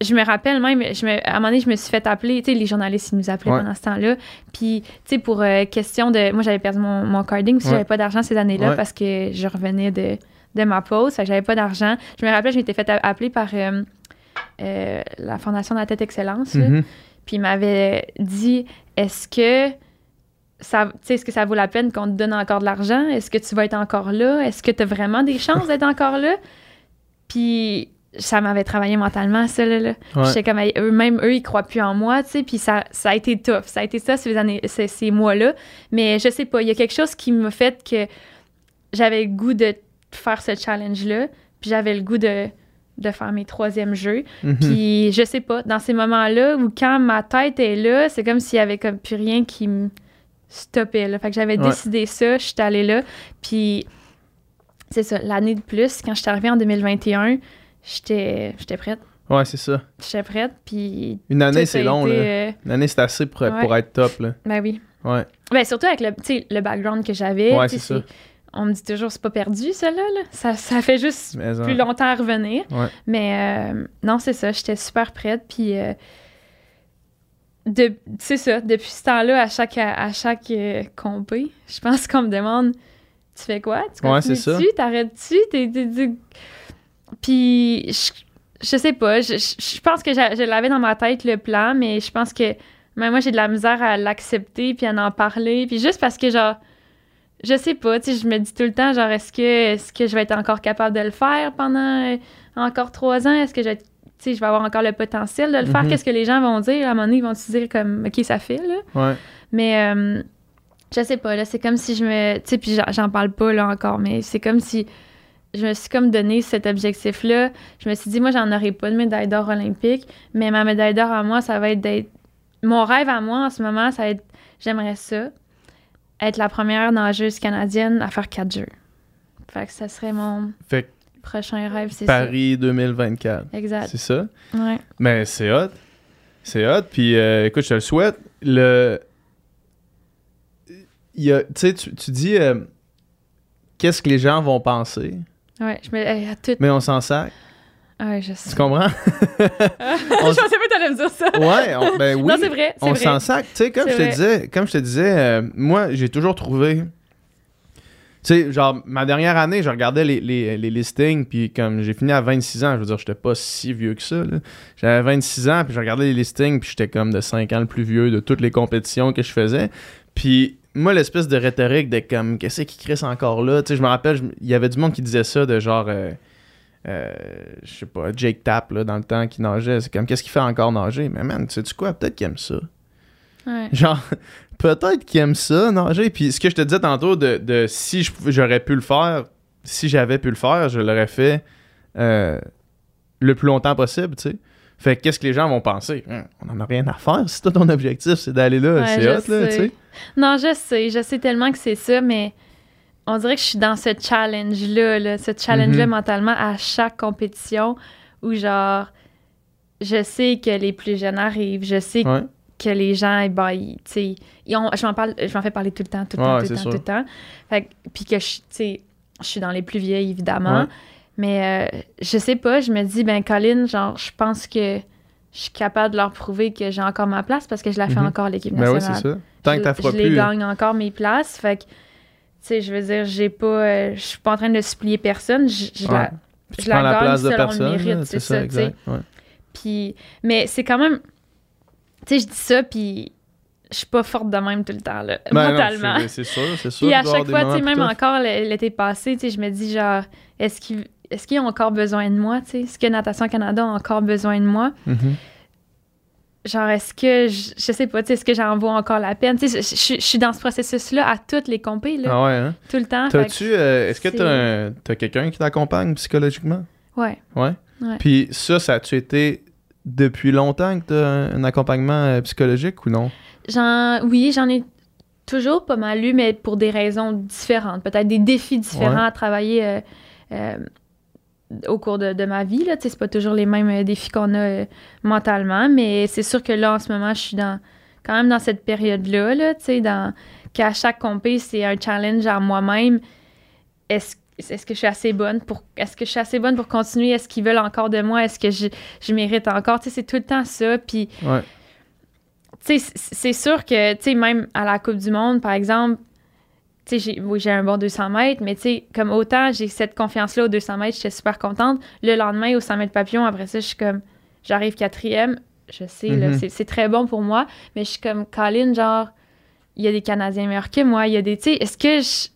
je me rappelle même, je à un moment donné, je me suis fait appeler, tu sais, les journalistes, ils nous appelaient pendant ce temps-là. Puis, tu sais, pour euh, question de. Moi, j'avais perdu mon, mon carding, parce que j'avais pas d'argent ces années-là parce que je revenais de, de ma pause, fait que j'avais pas d'argent. Je me rappelle, je m'étais fait appeler par euh, euh, la Fondation de la Tête Excellence, mm-hmm. puis ils m'avaient dit est-ce que. Ça, est-ce que ça vaut la peine qu'on te donne encore de l'argent? Est-ce que tu vas être encore là? Est-ce que tu as vraiment des chances d'être encore là? Puis ça m'avait travaillé mentalement, ça, là. là. J'étais comme, eux, même eux, ils croient plus en moi, tu sais, puis ça, ça a été tough. Ça a été ça ces, années, ces, ces mois-là. Mais je sais pas, il y a quelque chose qui m'a fait que j'avais le goût de faire ce challenge-là, puis j'avais le goût de, de faire mes troisièmes jeux. Mhm. Puis je sais pas, dans ces moments-là où quand ma tête est là, c'est comme s'il y avait comme plus rien qui me stoppait, là. Fait que j'avais décidé ça, je suis allée là, puis c'est ça, l'année de plus, quand je suis arrivée en 2021, j'étais j'étais prête. Ouais, c'est ça. J'étais prête, puis... Une année, c'est long, là. Euh, Une année, c'est assez pour, pour, être top, là. Ben oui. Ouais. Ben surtout avec le, le background que j'avais. Ouais, c'est ça. On me dit toujours, c'est pas perdu, ça, là. Ça, ça fait juste plus longtemps à revenir. Ouais. Mais euh, non, c'est ça. J'étais super prête, puis... Euh, c'est ça, depuis ce temps-là, à chaque, à, chaque compé, je pense qu'on me demande Tu fais quoi? Tu continues-tu? T'arrêtes-tu? Puis, je, sais pas, je, pense que je l'avais dans ma tête le plan, mais je pense que même moi, j'ai de la misère à l'accepter puis à en parler. Puis juste parce que, genre, je sais pas, tu sais, je me dis tout le temps, genre, est-ce que, est-ce que je vais être encore capable de le faire pendant euh, encore trois ans? Est-ce que je vais, je vais avoir encore le potentiel de le faire? Mm-hmm. Qu'est-ce que les gens vont dire? À un moment donné, ils vont se dire comme, OK, ça fait, là. Ouais. Mais, euh, je sais pas, là, c'est comme si je me. Tu sais, puis j'en parle pas, là, encore, mais c'est comme si je me suis comme donné cet objectif-là. Je me suis dit, moi, j'en aurai pas de médaille d'or olympique, mais ma médaille d'or à moi, ça va être d'être. Mon rêve à moi en ce moment, ça va être. J'aimerais ça. Être la première nageuse canadienne à faire quatre jeux. Fait que ça serait mon Fait prochain rêve, c'est ça. Paris 2024. Exact. C'est ça? Ouais. Mais c'est hot. C'est hot. Puis euh, écoute, je te le souhaite. Le. il y a- Tu dis euh, qu'est-ce que les gens vont penser, Ouais, je me. à tout. mais on s'en sac. Ouais, je sais. Tu comprends? je pensais pas que t'allais me dire ça. Ouais, on- ben oui. non, c'est vrai. C'est on s'en sac. Tu sais, comme je te disais, comme je te disais, euh, moi, j'ai toujours trouvé. Tu sais, genre, ma dernière année, je regardais les, les, les listings, puis comme j'ai fini à 26 ans, je veux dire, j'étais pas si vieux que ça. J'avais 26 ans, puis je regardais les listings, puis j'étais comme de 5 ans le plus vieux de toutes les compétitions que je faisais. Puis moi, l'espèce de rhétorique de comme, qu'est-ce qui crisse encore là? Tu sais, je me rappelle, il y avait du monde qui disait ça, de genre. euh, euh, je sais pas, Jake Tapp, là, dans le temps, qui nageait. C'est comme, qu'est-ce qu'il fait encore nager? Mais man, sais-tu quoi? Peut-être qu'il aime ça. Ouais. Genre, peut-être qu'il aime ça, nager. Puis ce que je te disais tantôt, de, de si j'aurais pu le faire, si j'avais pu le faire, je l'aurais fait euh, le plus longtemps possible, tu sais. Fait que qu'est-ce que les gens vont penser? Hum, on en a rien à faire. Si toi, ton objectif, c'est d'aller là, Ouais, c'est hot, là, tu sais. sais. Non, je sais. Je sais tellement que c'est ça, mais on dirait que je suis dans ce challenge-là, là, ce challenge-là Mhm. mentalement à chaque compétition où, genre, je sais que les plus jeunes arrivent, je sais Ouais. que les gens, eh ben, ils, tu sais, ils ont- je m'en parle, je m'en fais parler tout le temps, tout le Ouais, temps, tout le temps, sûr. tout le temps. Fait que- puis que je, tu sais, je suis dans les plus vieilles, évidemment. Ouais. Mais euh, je sais pas, je me dis, ben, Colin, genre, je pense que je suis capable de leur prouver que j'ai encore ma place parce que je la fais Mhm. encore, l'équipe Ben oui, nationale. c'est ça. Tant que t'as je les gagne encore mes places. Fait que, sais, je veux dire, j'ai pas. euh, je suis pas en train de supplier personne. Je, je Ouais. la- je la la gagne place de selon le personne. mérite, là, c'est ça, ça. Ouais. puis, mais c'est quand même. Tu sais, je dis ça, puis je suis pas forte de même tout le temps, là, Ben mentalement. c'est- sûr, c'est sûr. Puis à chaque fois, tu sais, même encore l'été passé, tu sais, je me dis genre, est-ce qu'ils qu'ils ont encore besoin de moi, tu sais? Est-ce que Natation Canada a encore besoin de moi? Mhm. Genre, est-ce que, je, je sais pas, tu sais, est-ce que j'en vaux encore la peine? Tu sais, je, je- je suis dans ce processus-là à toutes les compés, là, Ah ouais, hein? tout le temps. T'as-tu, euh, est-ce que t'as, t'as quelqu'un qui t'accompagne psychologiquement? Ouais. Ouais? Ouais. Puis ça, ça a-tu été depuis longtemps que t'as un, un accompagnement euh, psychologique ou non? J'en, oui, j'en ai toujours pas mal eu, mais pour des raisons différentes. Peut-être des défis différents Ouais. à travailler euh, au cours de, de ma vie. Là. C'est pas toujours les mêmes euh, défis qu'on a euh, mentalement, mais c'est sûr que là, en ce moment, je suis dans, quand même dans cette période-là, là, tu sais, dans, qu'à chaque compé, c'est un challenge à moi-même. Est-ce est-ce que je suis assez bonne pour est-ce que je suis assez bonne pour continuer? Est-ce qu'ils veulent encore de moi? Est-ce que je, je mérite encore? Tu sais c'est tout le temps ça puis Ouais. tu sais, c- c'est sûr que, tu sais, même à la Coupe du Monde, par exemple, tu sais, j'ai- oui, j'ai un bon 200 mètres, mais tu sais, comme autant j'ai cette confiance-là au 200 mètres, j'étais super contente. Le lendemain, au 100 mètres papillon, après ça, je suis comme, j'arrive quatrième, je sais, là, Mhm. c'est- c'est très bon pour moi, mais je suis comme, Colin, genre, il y a des Canadiens meilleurs que moi, il y a des, tu sais, est-ce que je-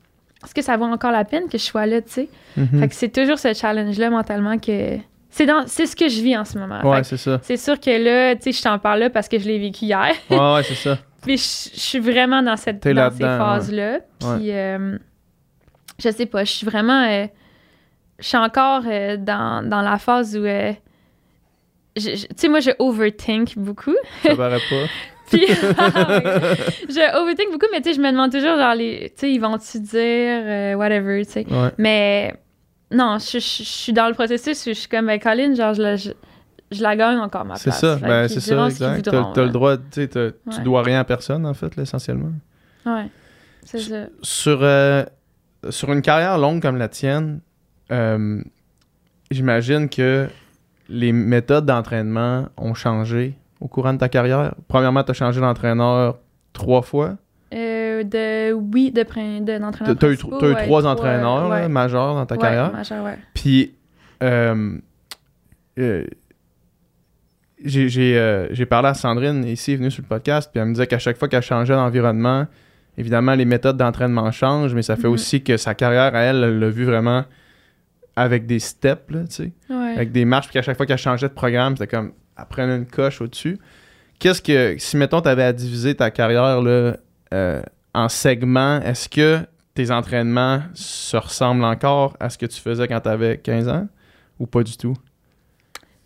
est-ce que ça vaut encore la peine que je sois là, tu sais? Mhm. Fait que c'est toujours ce challenge-là mentalement que. C'est dans c'est ce que je vis en ce moment. Ouais, c'est ça. c'est sûr que là, tu sais, je t'en parle là parce que je l'ai vécu hier. Ouais, ouais, c'est ça. Puis je, je suis vraiment dans cette dans ces là-dedans, phases-là. Puis euh, je sais pas, je suis vraiment euh, je suis encore euh, dans, dans la phase où tu sais moi je overthink beaucoup. Ça paraît pas. Puis je overthink beaucoup mais tu sais je me demande toujours genre les tu sais ils vont-tu dire whatever, tu sais. Ouais. Mais non, je, je- je suis dans le processus où je suis comme ben Colin, genre je je, la gagne encore ma C'est place. ça, ben, c'est ça, diront ce qu'ils exact. T'as t'as le droit, tu dois rien à personne, en fait, là, essentiellement. Ouais. C'est ça. Sur, euh, sur une carrière longue comme la tienne, euh, j'imagine que les méthodes d'entraînement ont changé au courant de ta carrière. Premièrement, tu as changé d'entraîneur trois fois. Euh, de oui, de prin- de Tu as eu, ouais, trois entraîneurs là, majeurs dans ta carrière. majeurs, ouais. Puis, j'ai euh, j'ai parlé à Sandrine ici, venue sur le podcast, puis elle me disait qu'à chaque fois qu'elle changeait d'environnement, évidemment, les méthodes d'entraînement changent, mais ça fait Mhm. aussi que sa carrière, à elle, elle l'a vu vraiment avec des steps, là, tu sais, Ouais. avec des marches, puis qu'à chaque fois qu'elle changeait de programme, c'était comme, elle prenait une coche au-dessus. Qu'est-ce que, si mettons, tu avais à diviser ta carrière là, euh, en segments, est-ce que tes entraînements se ressemblent encore à ce que tu faisais quand tu avais 15 ans ou pas du tout?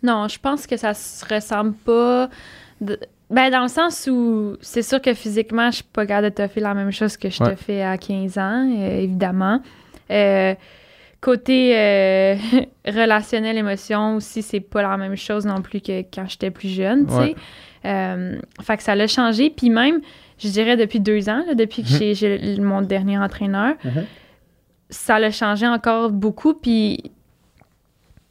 Non, je pense que ça se ressemble pas. de- Ben, dans le sens où c'est sûr que physiquement, je suis pas capable de te faire la même chose que je Ouais. te fais à 15 ans, euh, évidemment. Euh, côté euh, relationnel, émotion aussi, c'est pas la même chose non plus que quand j'étais plus jeune, tu sais. Fait que ça l'a changé. Puis même, je dirais depuis deux ans, depuis que mhm. j'ai mon dernier entraîneur, mhm. ça l'a changé encore beaucoup. Puis,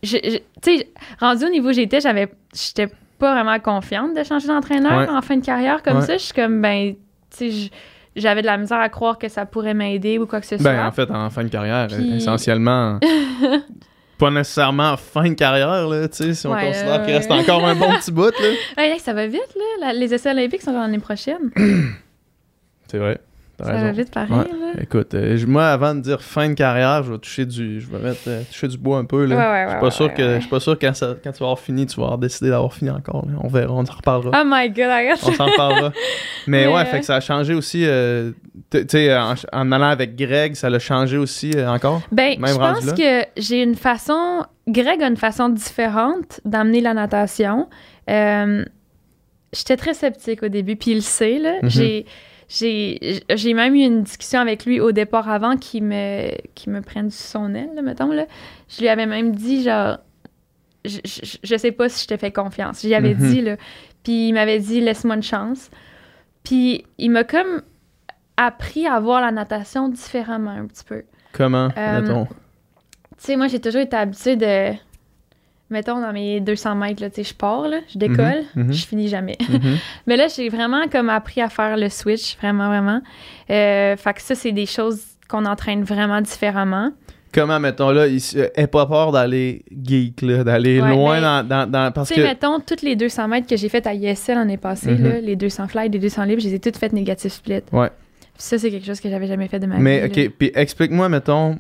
tu sais, rendu au niveau où j'étais, j'avais, j'étais pas vraiment confiante de changer d'entraîneur en fin de carrière comme ça. Je suis comme, ben, tu sais, j'avais de la misère à croire que ça pourrait m'aider ou quoi que ce ben, soit. Ben, en fait, en fin de carrière, essentiellement. pas nécessairement fin de carrière, là, tu sais, si on considère qu'il reste encore un bon petit bout, là. Ça va vite, là. les essais olympiques sont l'année prochaine. C'est vrai. Ça va vite pareil, là. Écoute, euh, moi, avant de dire fin de carrière, je vais toucher du, je vais mettre, euh, toucher du bois un peu, là. je suis pas sûr que, je suis pas sûr que quand, ça, quand tu vas avoir fini, tu vas avoir décidé d'avoir fini encore, On verra, on en reparlera. Oh my god, On s'en reparlera. Mais, ouais, fait que ça a changé aussi, euh, tu sais, en, allant avec Greg, ça l'a changé aussi encore? Ben, je pense que j'ai une façon, Greg a une façon différente d'amener la natation. J'étais très sceptique au début, puis il le sait, là. Mm-hmm. J'ai j'ai même eu une discussion avec lui au départ avant qu'il me, qui me prenne son aile, mettons. Là. Je lui avais même dit, genre, je, je, sais pas si je t'ai fait confiance. J'y avais mhm. dit, là. Puis il m'avait dit, laisse-moi une chance. Puis il m'a comme appris à voir la natation différemment un petit peu. Comment, euh, mettons? Tu sais, moi, j'ai toujours été habituée de mettons, dans mes 200 mètres, là, je pars, là, je décolle, mhm, mhm. je finis jamais. Mhm. Mais là, j'ai vraiment comme appris à faire le switch, vraiment, vraiment. Euh, fait que ça, c'est des choses qu'on entraîne vraiment différemment. Comment, mettons, là, n'est pas peur d'aller geek, là, d'aller loin ben, dans, dans, Parce que... mettons, toutes les 200 mètres que j'ai faites à ISL l'année passée, là, les 200 fly, les 200 libres, je les ai toutes faites négatif split. Ouais. Ça, c'est quelque chose que j'avais jamais fait de ma vie. Mais, OK, puis explique-moi, mettons,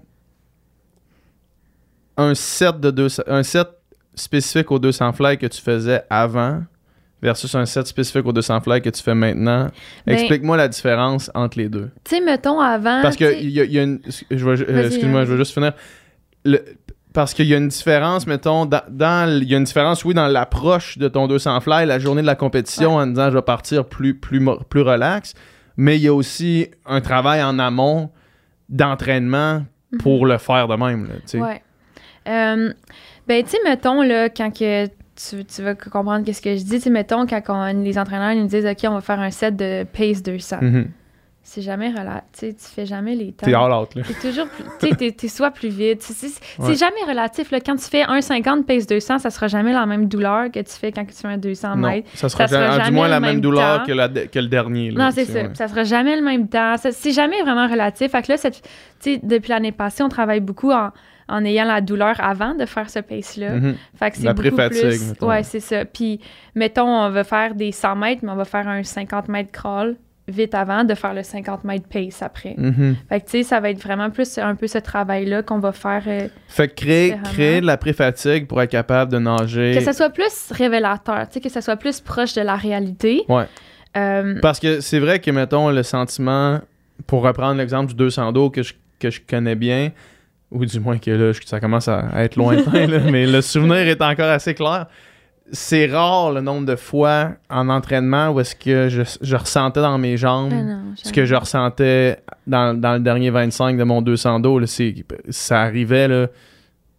un set de 200... Un set spécifique aux 200 fly que tu faisais avant versus un set spécifique aux 200 fly que tu fais maintenant? Ben, Explique-moi la différence entre les deux. Tu sais, mettons avant. Parce que il y, a une. excuse-moi, je veux juste finir. parce qu'il y a une différence, mettons, dans, il y a une différence, oui, dans l'approche de ton 200 fly, la journée de la compétition, en disant je vais partir plus, plus, plus relax, mais il y a aussi un travail en amont d'entraînement pour mhm. le faire de même. Là, ouais. Euh, ben, tu sais, mettons, là, quand que tu, tu vas comprendre qu'est-ce que je dis, tu sais, mettons, quand les entraîneurs nous disent, OK, on va faire un set de pace 200. Mm-hmm. C'est jamais relatif. Tu fais jamais les temps. T'es all out, là. T'es toujours plus. Tu t'es soit plus vite. C'est jamais relatif. Là. Quand tu fais 1,50 pace 200, ça sera jamais la même douleur que tu fais quand tu fais un 200 mètres. Ça sera, ça sera jamais, du moins la même, douleur que, la, que, le dernier. Là, non, c'est ça. Ça sera jamais le même temps. C'est jamais vraiment relatif. Fait que là, cette, depuis l'année passée, on travaille beaucoup en en ayant la douleur avant de faire ce pace-là. Mhm. Fait que c'est la beaucoup plus... Ouais, c'est ça. Puis, mettons, on va faire des 100 mètres, mais on va faire un 50 mètres crawl vite avant de faire le 50 mètres pace après. Mhm. Fait que, tu sais, ça va être vraiment plus un peu ce travail-là qu'on va faire. Euh, fait que créer, créer de la pré-fatigue pour être capable de nager. Que ça soit plus révélateur, tu sais, que ça soit plus proche de la réalité. Ouais. Euh, Parce que c'est vrai que, mettons, le sentiment, pour reprendre l'exemple du 200 dos que je, que je connais bien, ou du moins que là, ça commence à, être lointain, mais le souvenir est encore assez clair. C'est rare le nombre de fois en entraînement où est-ce que je, ressentais dans mes jambes ah ce que je ressentais dans, le dernier 25 de mon 200 dos. ça arrivait, là,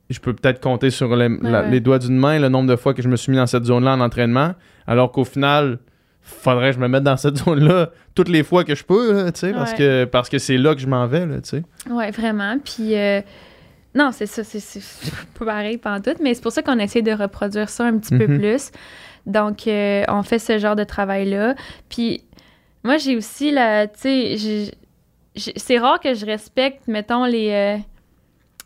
je peux peut-être compter sur les doigts d'une main le nombre de fois que je me suis mis dans cette zone-là en entraînement, alors qu'au final, faudrait que je me mette dans cette zone-là toutes les fois que je peux, sais, parce que parce que c'est là que je m'en vais, tu sais. Ouais, vraiment. Puis euh, non, c'est ça, c'est pas pareil pendant tout, mais c'est pour ça qu'on essaie de reproduire ça un petit peu mm-hmm. plus. Donc, euh, on fait ce genre de travail-là. Puis moi, j'ai aussi la, tu sais, c'est rare que je respecte, mettons, les euh,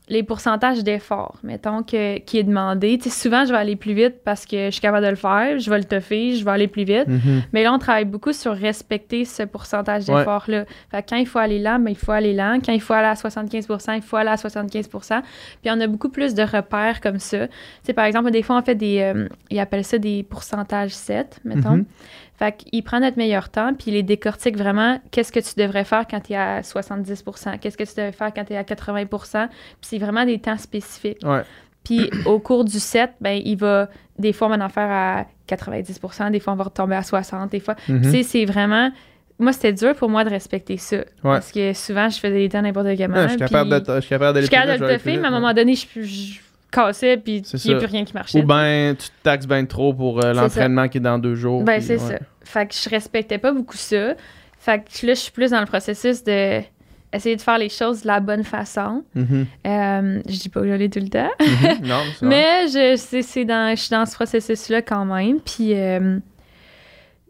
les pourcentages d'effort, mettons, que, qui est demandé. sais, souvent, je vais aller plus vite parce que je suis capable de le faire, je vais le toffer, je vais aller plus vite. Mm-hmm. Mais là, on travaille beaucoup sur respecter ce pourcentage d'effort-là. Fait quand il faut aller lent, ben, il faut aller lent. Quand il faut aller à 75 il faut aller à 75 Puis on a beaucoup plus de repères comme ça. sais, par exemple, des fois, on fait des... Euh, ils appellent ça des pourcentages 7, mettons. Mm-hmm. Fait qu'il prend notre meilleur temps, puis il les décortique vraiment qu'est-ce que tu devrais faire quand tu es à 70% qu'est-ce que tu devrais faire quand tu es à 80 Puis c'est vraiment des temps spécifiques. Puis au cours du set, ben, il va, des fois, on va en faire à 90% des fois, on va retomber à 60 des fois. Mm-hmm. c'est vraiment moi, c'était dur pour moi de respecter ça. Parce que souvent, je faisais des temps n'importe comment. je suis capable de Je suis capable de le faire, mais à un moment donné, je, cassais, puis il n'y a plus rien qui marchait. Ou bien, tu te taxes bien trop pour euh, l'entraînement qui est dans deux jours. Ben, c'est ça. Fait que je respectais pas beaucoup ça. Fait que là, je suis plus dans le processus de essayer de faire les choses de la bonne façon. Mm-hmm. Euh, je dis pas que je l'ai tout le temps. Mm-hmm. non, Mais je, c'est, dans, je suis dans ce processus-là quand même. Puis euh,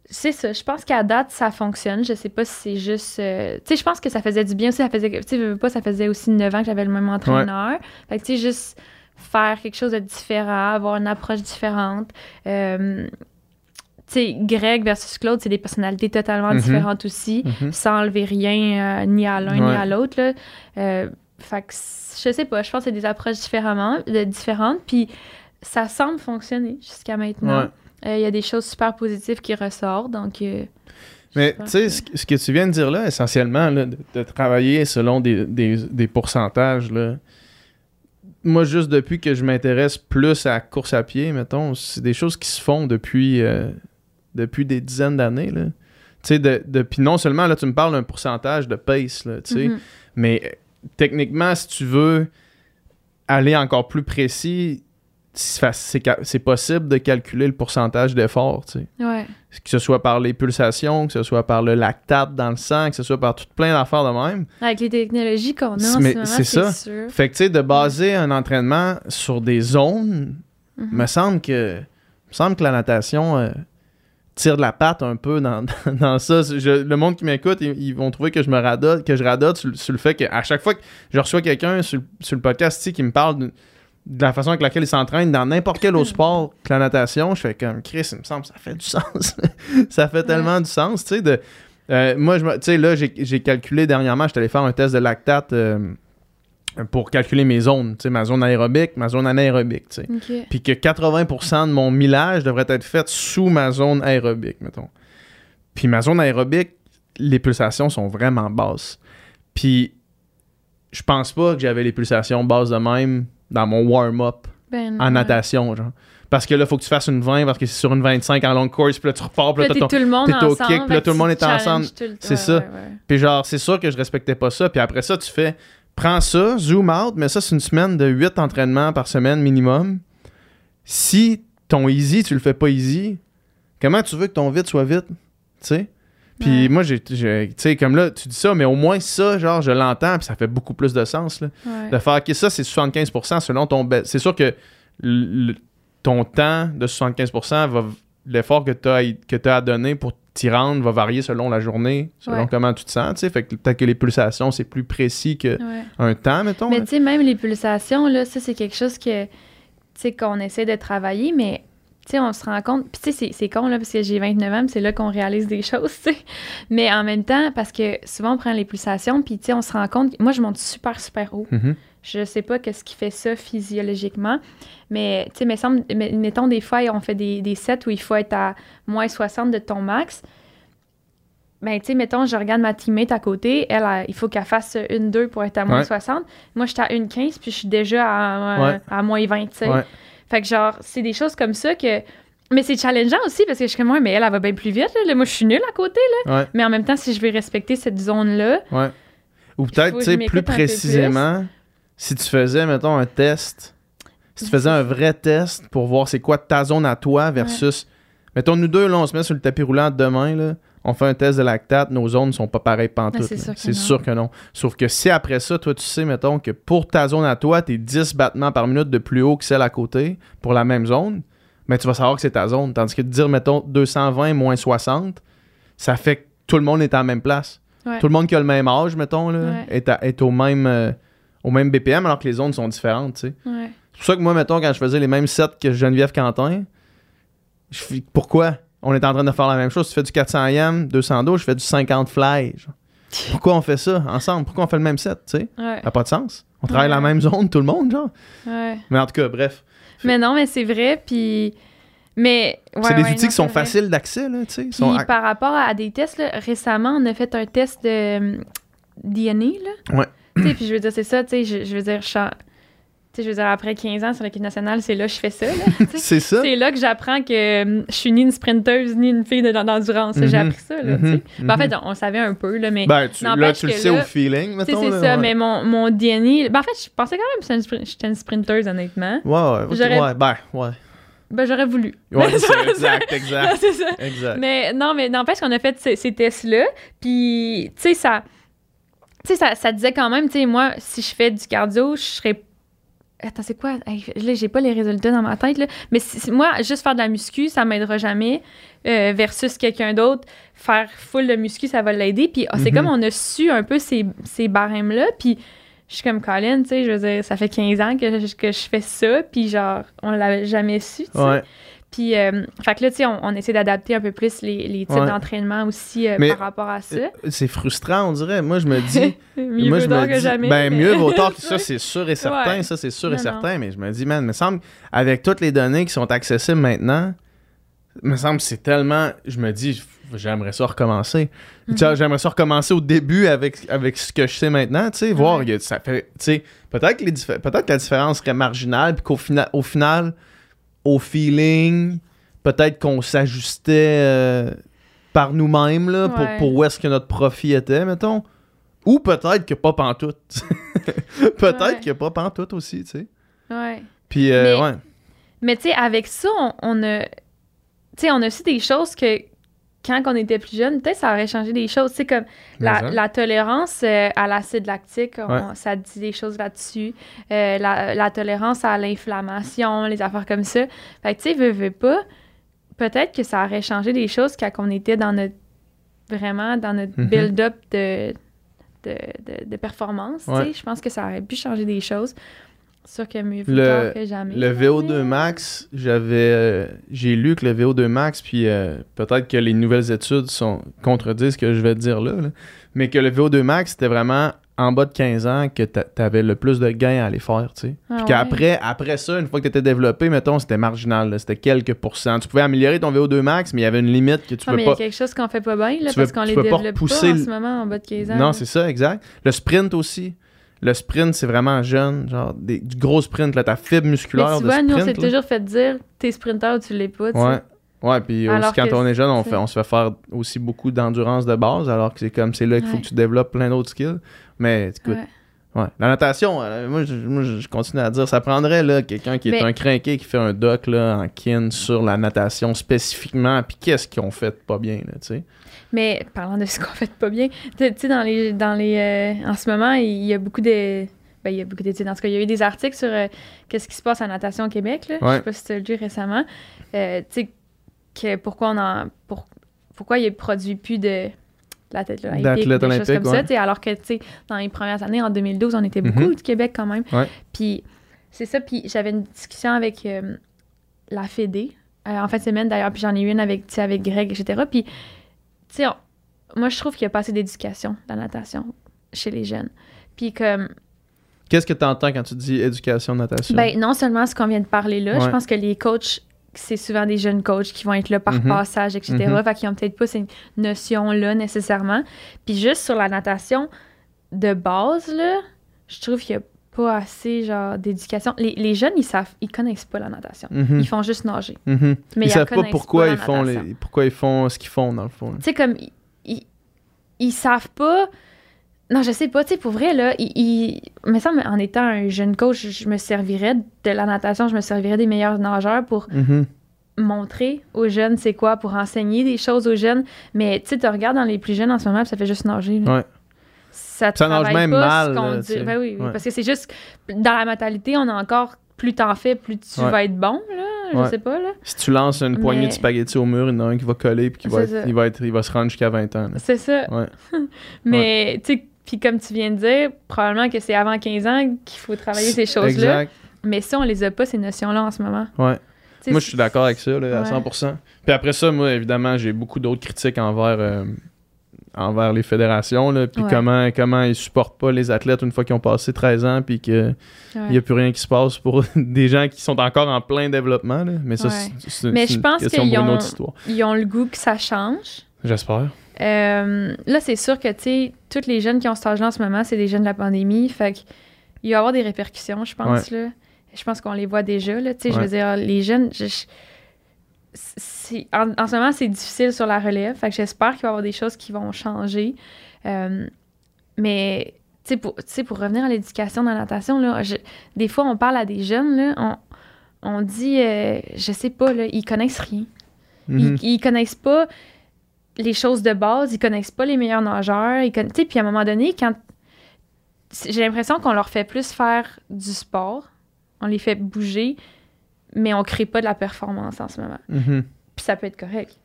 c'est ça. Je pense qu'à date, ça fonctionne. Je sais pas si c'est juste. Euh, tu sais, je pense que ça faisait du bien aussi. Ça faisait, tu sais, pas, ça faisait aussi 9 ans que j'avais le même entraîneur. Fait que, tu sais, juste faire quelque chose de différent, avoir une approche différente. Euh, tu sais, Greg versus Claude, c'est des personnalités totalement mm-hmm. différentes aussi, mm-hmm. sans enlever rien euh, ni à l'un ni à l'autre. Euh, fait que je sais pas, je pense que c'est des approches différemment, différentes, puis ça semble fonctionner jusqu'à maintenant. Il y a des choses super positives qui ressortent, donc... mais tu sais, ce, que tu viens de dire là, essentiellement, de, travailler selon des, des, des pourcentages, là, moi, juste depuis que je m'intéresse plus à la course à pied, mettons, c'est des choses qui se font depuis, euh, depuis des dizaines d'années. Tu sais, de, puis non seulement, là, tu me parles d'un pourcentage de pace, là, tu sais, mm-hmm. mais euh, techniquement, si tu veux aller encore plus précis, c'est possible de calculer le pourcentage d'effort, tu sais. Que ce soit par les pulsations, que ce soit par le lactate dans le sang, que ce soit par tout plein d'affaires de même. Avec les technologies qu'on a c'est ça. Fait que, tu sais, de baser un entraînement sur des zones, mm-hmm. me semble que me semble que la natation euh, tire de la patte un peu dans, dans ça. le monde qui m'écoute, ils, vont trouver que je me radote, que je radote sur, le fait qu'à chaque fois que je reçois quelqu'un sur, sur, le podcast qui me parle de de la façon avec laquelle il s'entraîne dans n'importe quel autre sport que la natation, je fais comme Chris, il me semble ça fait du sens. ça fait tellement du sens, tu sais. De, euh, moi, tu sais, là, j'ai calculé dernièrement, j'étais allé faire un test de lactate euh, pour calculer mes zones, tu sais, ma zone aérobique, ma zone anaérobique, tu sais. Puis que 80% de mon millage devrait être fait sous ma zone aérobique, mettons. Puis ma zone aérobique, les pulsations sont vraiment basses. Puis je pense pas que j'avais les pulsations basses de même dans mon warm-up ben en natation, genre. Parce que là, il faut que tu fasses une 20 parce que c'est sur une 25 en long course, puis là, tu repars, puis là, t'es tout le monde au kick, puis là, tout le monde est ensemble. C'est ça. Puis genre, c'est sûr que je respectais pas ça. Puis après ça, tu fais, prends ça, zoom out, mais ça, c'est une semaine de 8 entraînements par semaine minimum. Si ton easy, tu le fais pas easy, comment tu veux que ton vite soit vite? Tu sais? Puis moi, j'ai, tu sais, comme là, tu dis ça, mais au moins ça, genre, je l'entends, puis ça fait beaucoup plus de sens, là. De faire, OK, ça, c'est 75% selon ton... C'est sûr que ton temps de 75%, va, l'effort que tu as, que as à donner pour t'y rendre va varier selon la journée, selon comment tu te sens, tu sais. Fait que peut-être que les pulsations, c'est plus précis qu'un temps, mettons. Mais tu sais, même les pulsations, là, ça, c'est quelque chose que, tu sais, qu'on essaie de travailler, mais sais, on se rend compte. Puis, tu sais, c'est con, là, parce que j'ai 29 ans, c'est là qu'on réalise des choses, tu sais. Mais en même temps, parce que souvent, on prend les pulsations, puis, tu sais, on se rend compte. Moi, je monte super, super haut. Mm-hmm. Je sais pas qu'est-ce qui fait ça physiologiquement, mais, tu sais, mettons, des fois, on fait des, des sets où il faut être à moins 60 de ton max. Ben, tu sais, mettons, je regarde ma teammate à côté, elle, il faut qu'elle fasse une 2 pour être à moins 60. Moi, j'étais à une 15, puis je suis déjà à, à moins 20, tu sais. Fait que genre, c'est des choses comme ça que. Mais c'est challengeant aussi parce que je suis comme, moi, mais elle, elle va bien plus vite. Là. Moi, je suis nulle à côté. Là. Mais en même temps, si je vais respecter cette zone-là. Ouais. Ou peut-être, tu sais, plus précisément, si tu faisais, mettons, un test, si tu faisais un vrai test pour voir c'est quoi ta zone à toi versus. Mettons, nous deux, là, on se met sur le tapis roulant demain, là on fait un test de lactate, nos zones ne sont pas pareilles pantoute. c'est sûr, que non. Sauf que si après ça, toi, tu sais, mettons, que pour ta zone à toi, tu es 10 battements par minute de plus haut que celle à côté pour la même zone, mais ben, tu vas savoir que c'est ta zone. Tandis que de dire, mettons, 220 moins 60, ça fait que tout le monde est à la même place. Tout le monde qui a le même âge, mettons, là, est, au, même, euh, au même BPM, alors que les zones sont différentes, tu sais. C'est pour ça que moi, mettons, quand je faisais les mêmes sets que Geneviève Quentin, je, pourquoi? On est en train de faire la même chose. Tu fais du 400 yam, 200 dos, je fais du 50 fly. Pourquoi on fait ça ensemble? Pourquoi on fait le même set, tu sais? Ça n'a pas de sens. On travaille la même zone, tout le monde, genre. Mais en tout cas, bref. Mais non, mais c'est vrai, puis... Mais... c'est des outils qui sont faciles d'accès, là, tu sais. Par rapport à des tests, récemment, on a fait un test de hum, DNA, là. Ouais. Puis je veux dire, c'est ça, tu sais, je, veux dire, sais, je veux dire, après 15 ans sur l'équipe nationale, c'est là que je fais ça. c'est ça. C'est là que j'apprends que hum, je suis ni une sprinteuse ni une fille d'endurance. J'ai Mhm. appris ça, là, Mhm. sais. Ben, en fait, on, on savait un peu, là, mais... Ben, tu, là, tu le sais là, au feeling, mettons. c'est ça, ouais. mais mon, mon DNA... Ben, en fait, je pensais quand même que j'étais une sprinteuse, honnêtement. Ouais, ouais, ben, ouais. Ben, j'aurais voulu. Ouais, c'est exact, exact. c'est ça. Exact. Mais non, mais n'empêche qu'on a fait ces, ces tests-là. Puis, tu sais, ça, ça, ça disait quand même, tu sais, moi, si je fais du cardio, je serais. Attends, c'est quoi? Là, j'ai pas les résultats dans ma tête, là. Mais moi, juste faire de la muscu, ça m'aidera jamais. euh, versus quelqu'un d'autre, faire full de muscu, ça va l'aider. Puis, c'est Mhm. comme on a su un peu ces, ces barèmes-là. Puis, je suis comme Colin, tu sais, je veux dire, ça fait 15 ans que je, que je fais ça. Puis, genre, on l'avait jamais su, tu sais. Ouais. Puis, euh, fait que là, tu sais, on, on essaie d'adapter un peu plus les, les types Ouais. d'entraînement aussi euh, par rapport à ça. Euh, C'est frustrant, on dirait. Moi, je me dis. mieux moi, je me que dis, jamais. Ben, mieux vaut tard que ça, c'est sûr et certain. Ouais. Ça, c'est sûr et Non, certain. Mais je me dis, man, me semble, avec toutes les données qui sont accessibles maintenant, me semble que c'est tellement. Je me dis, j'aimerais ça recommencer. Sais, J'aimerais ça recommencer au début avec, avec ce que je sais maintenant, tu sais, voir, il y a- ça fait, tu sais, peut-être que, les peut-être que la différence serait marginale, puis qu'au final, au final, au feeling, peut-être qu'on s'ajustait euh, par nous-mêmes, là, pour, Ouais. pour où est-ce que notre profit était, mettons. Ou peut-être que pas pantoute. peut-être Ouais. que pas pantoute aussi, tu sais. Ouais. Puis, euh, Mais- ouais. Mais tu sais, avec ça, on, on a. Tu sais, on a aussi des choses que quand on était plus jeune, peut-être ça aurait changé des choses. Sais, comme la, tolérance euh, à l'acide lactique, on- Ouais. ça dit des choses là-dessus. Euh, la, la tolérance à l'inflammation, les affaires comme ça. Fait que tu sais, veux, veux pas, peut-être que ça aurait changé des choses quand on était dans notre. Vraiment dans notre Mhm. build-up de, de, de, de performance. Ouais. Je pense que ça aurait pu changer des choses. Sûr que mieux Le- que jamais. Le là, VO2 mais- max, j'avais euh, j'ai lu que le VO2 max puis euh, peut-être que les nouvelles études sont contredisent ce que je vais te dire là, là, mais que le VO2 max c'était vraiment en bas de 15 ans que t'a- t'avais le plus de gains à aller faire, tu sais. Ah Puis ouais. qu'après après ça, une fois que t'étais développé, mettons, c'était marginal, c'était quelques pourcents. Tu pouvais améliorer ton VO2 max, mais il y avait une limite que tu Ah, peux mais il y a pas quelque chose qu'on fait pas bien, là, tu parce qu'on tu les pas développe pas, en ce moment en bas de 15 ans. Non, c'est ça, exact. Le sprint aussi. Le sprint, c'est vraiment jeune, genre des, du gros sprint, là, ta fibre Mais musculaire tu de vois, nous, on sprint. s'est toujours fait dire t'es sprinter ou tu l'es pas, tu sais. Ouais. Ouais, puis aussi quand on est jeune, on, fait, on se fait faire aussi beaucoup d'endurance de base, alors que c'est comme c'est là qu'il faut Ouais. que tu développes plein d'autres skills. Mais écoute, Ouais. Ouais. La natation, euh, moi, je, moi, je- je continue à dire, ça prendrait là, quelqu'un qui est un crinqué qui fait un doc là, en kin sur la natation spécifiquement, puis qu'est-ce qu'ils ont fait pas bien, là, tu sais? Mais parlant de ce qu'on fait pas bien, tu tu sais, dans les. Dans les euh, en ce moment, il y a beaucoup de. Ben, il y a beaucoup d'études. En tout cas, il y a eu des articles sur euh, qu'est-ce qui se passe en natation au Québec. Là. Je sais pas si tu as lu récemment. Euh, tu sais, que pourquoi on en. Pour, pourquoi il ne produit plus de. L'athlète olympique, des choses olympiques, comme ouais. ça, alors que, tu sais, dans les premières années, en 2012, on était Mhm. beaucoup du Québec quand même. Ouais. Puis, c'est ça, puis j'avais une discussion avec euh, la Fédé, euh, en fin de semaine d'ailleurs, puis j'en ai eu une avec, avec Greg, etc. Puis, tu sais, moi, je trouve qu'il n'y a pas assez d'éducation dans la natation chez les jeunes. Puis, comme, Qu'est-ce que tu entends quand tu dis éducation natation? ben, non seulement ce qu'on vient de parler là, je pense que les coachs, c'est souvent des jeunes coachs qui vont être là par Mhm. passage, etc. Mhm. Fait qu'ils n'ont peut-être pas ces notions-là nécessairement. Puis juste sur la natation de base, là, je trouve qu'il n'y a pas assez genre d'éducation. Les, les jeunes, ils savent, ils connaissent pas la natation. Mhm. Ils font juste nager. Mhm. Mais ils ils savent pas pourquoi pas ils font les, pourquoi ils font ce qu'ils font dans le fond. Tu sais, comme, ils, ils, ils savent pas. Non, je sais pas, tu sais, pour vrai, là, ils- il me semble, en étant un jeune coach, je me servirais de la natation, je me servirais des meilleurs nageurs pour Mhm. montrer aux jeunes c'est quoi, pour enseigner des choses aux jeunes. Mais tu sais, tu regardes dans les plus jeunes en ce moment, puis ça fait juste nager. là. Ouais. Ça, Ça nage même pas mal, ce qu'on là, dit. Ben oui, oui, Ouais. parce que c'est juste, dans la mentalité, on a encore, plus t'en fais, plus tu Ouais. vas être bon, là, je sais pas, là. Si tu lances une poignée Mais- de spaghettis au mur, il y en a un qui va coller puis qui va être, il va être, il va se rendre jusqu'à 20 ans. C'est ça. Ouais. Mais, tu sais, puis comme tu viens de dire, probablement que c'est avant 15 ans qu'il faut travailler ces choses-là. Mais ça, on les a pas, ces notions-là, en ce moment. Ouais. Moi, je suis d'accord avec ça, là, à Ouais. 100%. Puis après ça, moi, évidemment, j'ai beaucoup d'autres critiques envers, euh, envers les fédérations, là, puis Ouais. comment, comment ils supportent pas les athlètes une fois qu'ils ont passé 13 ans, puis qu'il Ouais. n'y a plus rien qui se passe pour des gens qui sont encore en plein développement. là. Mais ça, Ouais. c'est- Mais une question pour une autre histoire. Ils ont le goût que ça change. J'espère. Euh, là, c'est sûr que, tu sais, tous les jeunes qui ont cet âge-là en ce moment, c'est des jeunes de la pandémie. Fait qu'il va y avoir des répercussions, je pense, là. je pense qu'on les voit déjà. Là, Je veux dire, les jeunes, en, ce moment, c'est difficile sur la relève. Fait que j'espère qu'il va y avoir des choses qui vont changer. Euh, mais pour, pour revenir à l'éducation dans la natation, là, des fois, on parle à des jeunes, là, on, on dit, euh, je sais pas, là, ils connaissent rien. Mm-hmm. ils, connaissent pas les choses de base, ils connaissent pas les meilleurs nageurs. Ils puis à un moment donné, quand j'ai l'impression qu'on leur fait plus faire du sport, on les fait bouger, mais on crée pas de la performance en ce moment. Mm-hmm. Puis ça peut être correct.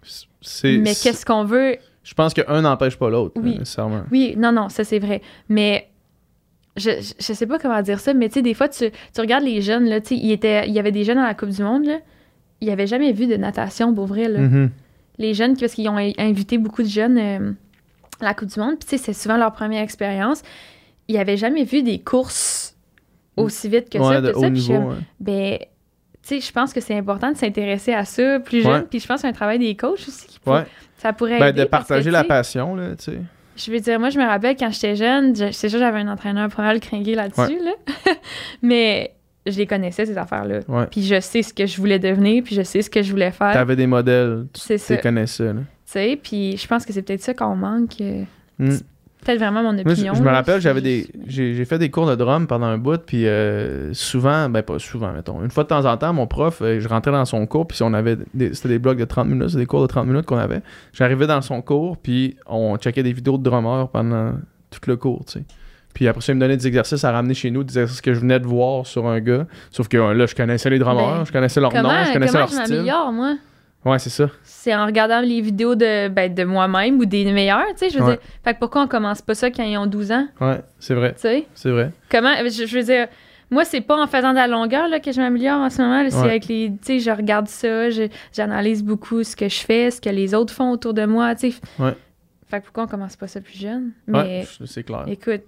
Mais qu'est-ce qu'on veut? Je pense qu'un n'empêche pas l'autre, oui. nécessairement. Oui, non, non, ça c'est vrai. Mais je, je sais pas comment dire ça, mais tu sais, des fois, tu, tu, regardes les jeunes, là, tu sais, il, y avait des jeunes à la Coupe du Monde, là, ils n'avaient jamais vu de natation, pour vrai, là. Mm-hmm. Les jeunes, parce qu'ils ont invité beaucoup de jeunes euh, à la Coupe du Monde, puis tu sais, c'est souvent leur première expérience, ils n'avaient jamais vu des courses aussi vite que ça. De haut niveau, ben, tu sais, je pense que c'est important de s'intéresser à ça plus jeune, puis je pense un travail des coachs aussi qui ça pourrait ben, de partager la passion, là, tu sais. Je veux dire, moi, je me rappelle quand j'étais jeune, c'est sûr, j'avais un entraîneur pour mal cringuer là-dessus, là. mais je les connaissais, ces affaires-là. Puis je sais ce que je voulais devenir, puis je sais ce que je voulais faire. T'avais des modèles, tu les connaissais. Tu sais, puis je pense que c'est peut-être ça qu'on manque. Euh, hmm peut-être vraiment mon opinion. je, me rappelle, j'avais des, j'ai, fait des cours de drum pendant un bout, puis euh, souvent, ben pas souvent, mettons, une fois de temps en temps, mon prof, euh, je rentrais dans son cours, puis si on avait, des, c'était des blocs de 30 minutes, c'était des cours de 30 minutes qu'on avait. J'arrivais dans son cours, puis on checkait des vidéos de drummers pendant tout le cours, tu sais. Puis après ça, il me donnait des exercices à ramener chez nous, des exercices que je venais de voir sur un gars. Sauf que là, je connaissais les drummers, ben, je connaissais leur nom, je connaissais leur style. moi? Ouais, c'est ça. C'est en regardant les vidéos de, ben, de moi-même ou des meilleurs, tu sais. Je veux dire, fait que pourquoi on commence pas ça quand ils ont 12 ans? Ouais, c'est vrai. Tu sais? C'est vrai. Comment, je, veux dire, moi, c'est pas en faisant de la longueur là, que je m'améliore en ce moment. C'est avec les. Tu sais, je regarde ça, j'analyse beaucoup ce que je fais, ce que les autres font autour de moi, tu sais. Ouais. Fait que pourquoi on commence pas ça plus jeune? Mais, c'est clair. Écoute,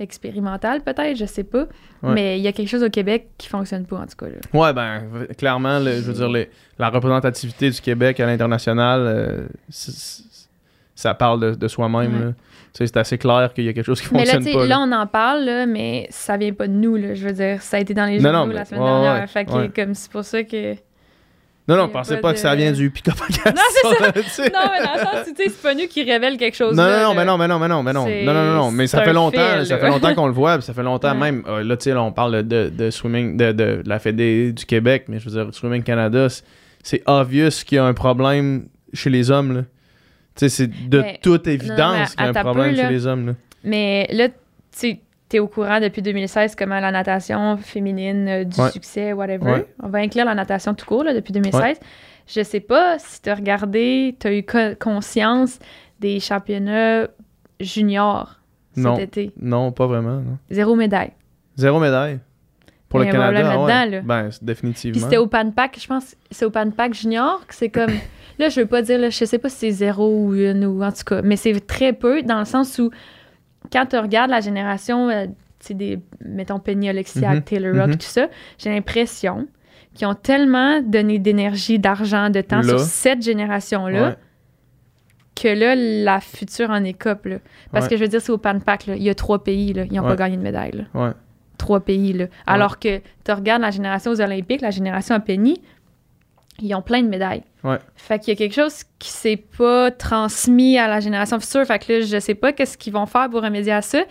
expérimental peut-être, je sais pas. Mais il y a quelque chose au Québec qui fonctionne pas en tout cas. Là. Ouais, ben clairement, je veux dire, la représentativité du Québec à l'international, euh, ça parle de, soi-même. C'est assez clair qu'il y a quelque chose qui fonctionne là, pas. Là, on en parle, mais ça vient pas de nous. Là, je veux dire, ça a été dans les journaux la semaine dernière. fait que, comme c'est pour ça que non, non, pensez pas, que ça vient du pick-up Non, c'est ça. non, mais dans le sens, tu sais, c'est pas nous qui révèle quelque chose. Non, non, non, mais non, mais non, mais non, mais non. Non, non, non, mais ça fait longtemps, ça fait longtemps qu'on le voit, ça fait longtemps même. Euh, là, tu sais, on parle de, de swimming, de, de, la Fédé du Québec, mais je veux dire, Swimming Canada, c'est obvious qu'il y a un problème chez les hommes, là. Tu sais, c'est de toute évidence qu'il y a un problème chez les hommes, là. Mais là, tu sais, au courant depuis 2016 comment la natation féminine euh, du succès, whatever. On va inclure la natation tout court depuis 2016. Je sais pas si tu as regardé, tu as eu conscience des championnats juniors cet été. Non, pas vraiment. Zéro médaille. Zéro médaille? Pour le Canada, ah ouais. là. Ben, définitivement. Puis c'était au Panpack, je pense, c'est au Panpack junior que c'est comme... là, je veux pas dire, là, je sais pas si c'est zéro ou une, ou en tout cas, mais c'est très peu dans le sens où quand tu regardes la génération, euh, des, mettons, Penny Oleksiak, mhm. Taylor Rock, mhm. tout ça, j'ai l'impression qu'ils ont tellement donné d'énergie, d'argent, de temps sur cette génération-là. Que là, la future en écope. Là. Parce que je veux dire, c'est au Panpack. Il y a trois pays. Là, ils n'ont pas gagné de médaille. Trois pays. Là. Alors que tu regardes la génération aux Olympiques, la génération à Penny, ils ont plein de médailles. Fait qu'il y a quelque chose qui s'est pas transmis à la génération future. Fait que là, je sais pas qu'est-ce qu'ils vont faire pour remédier à ça,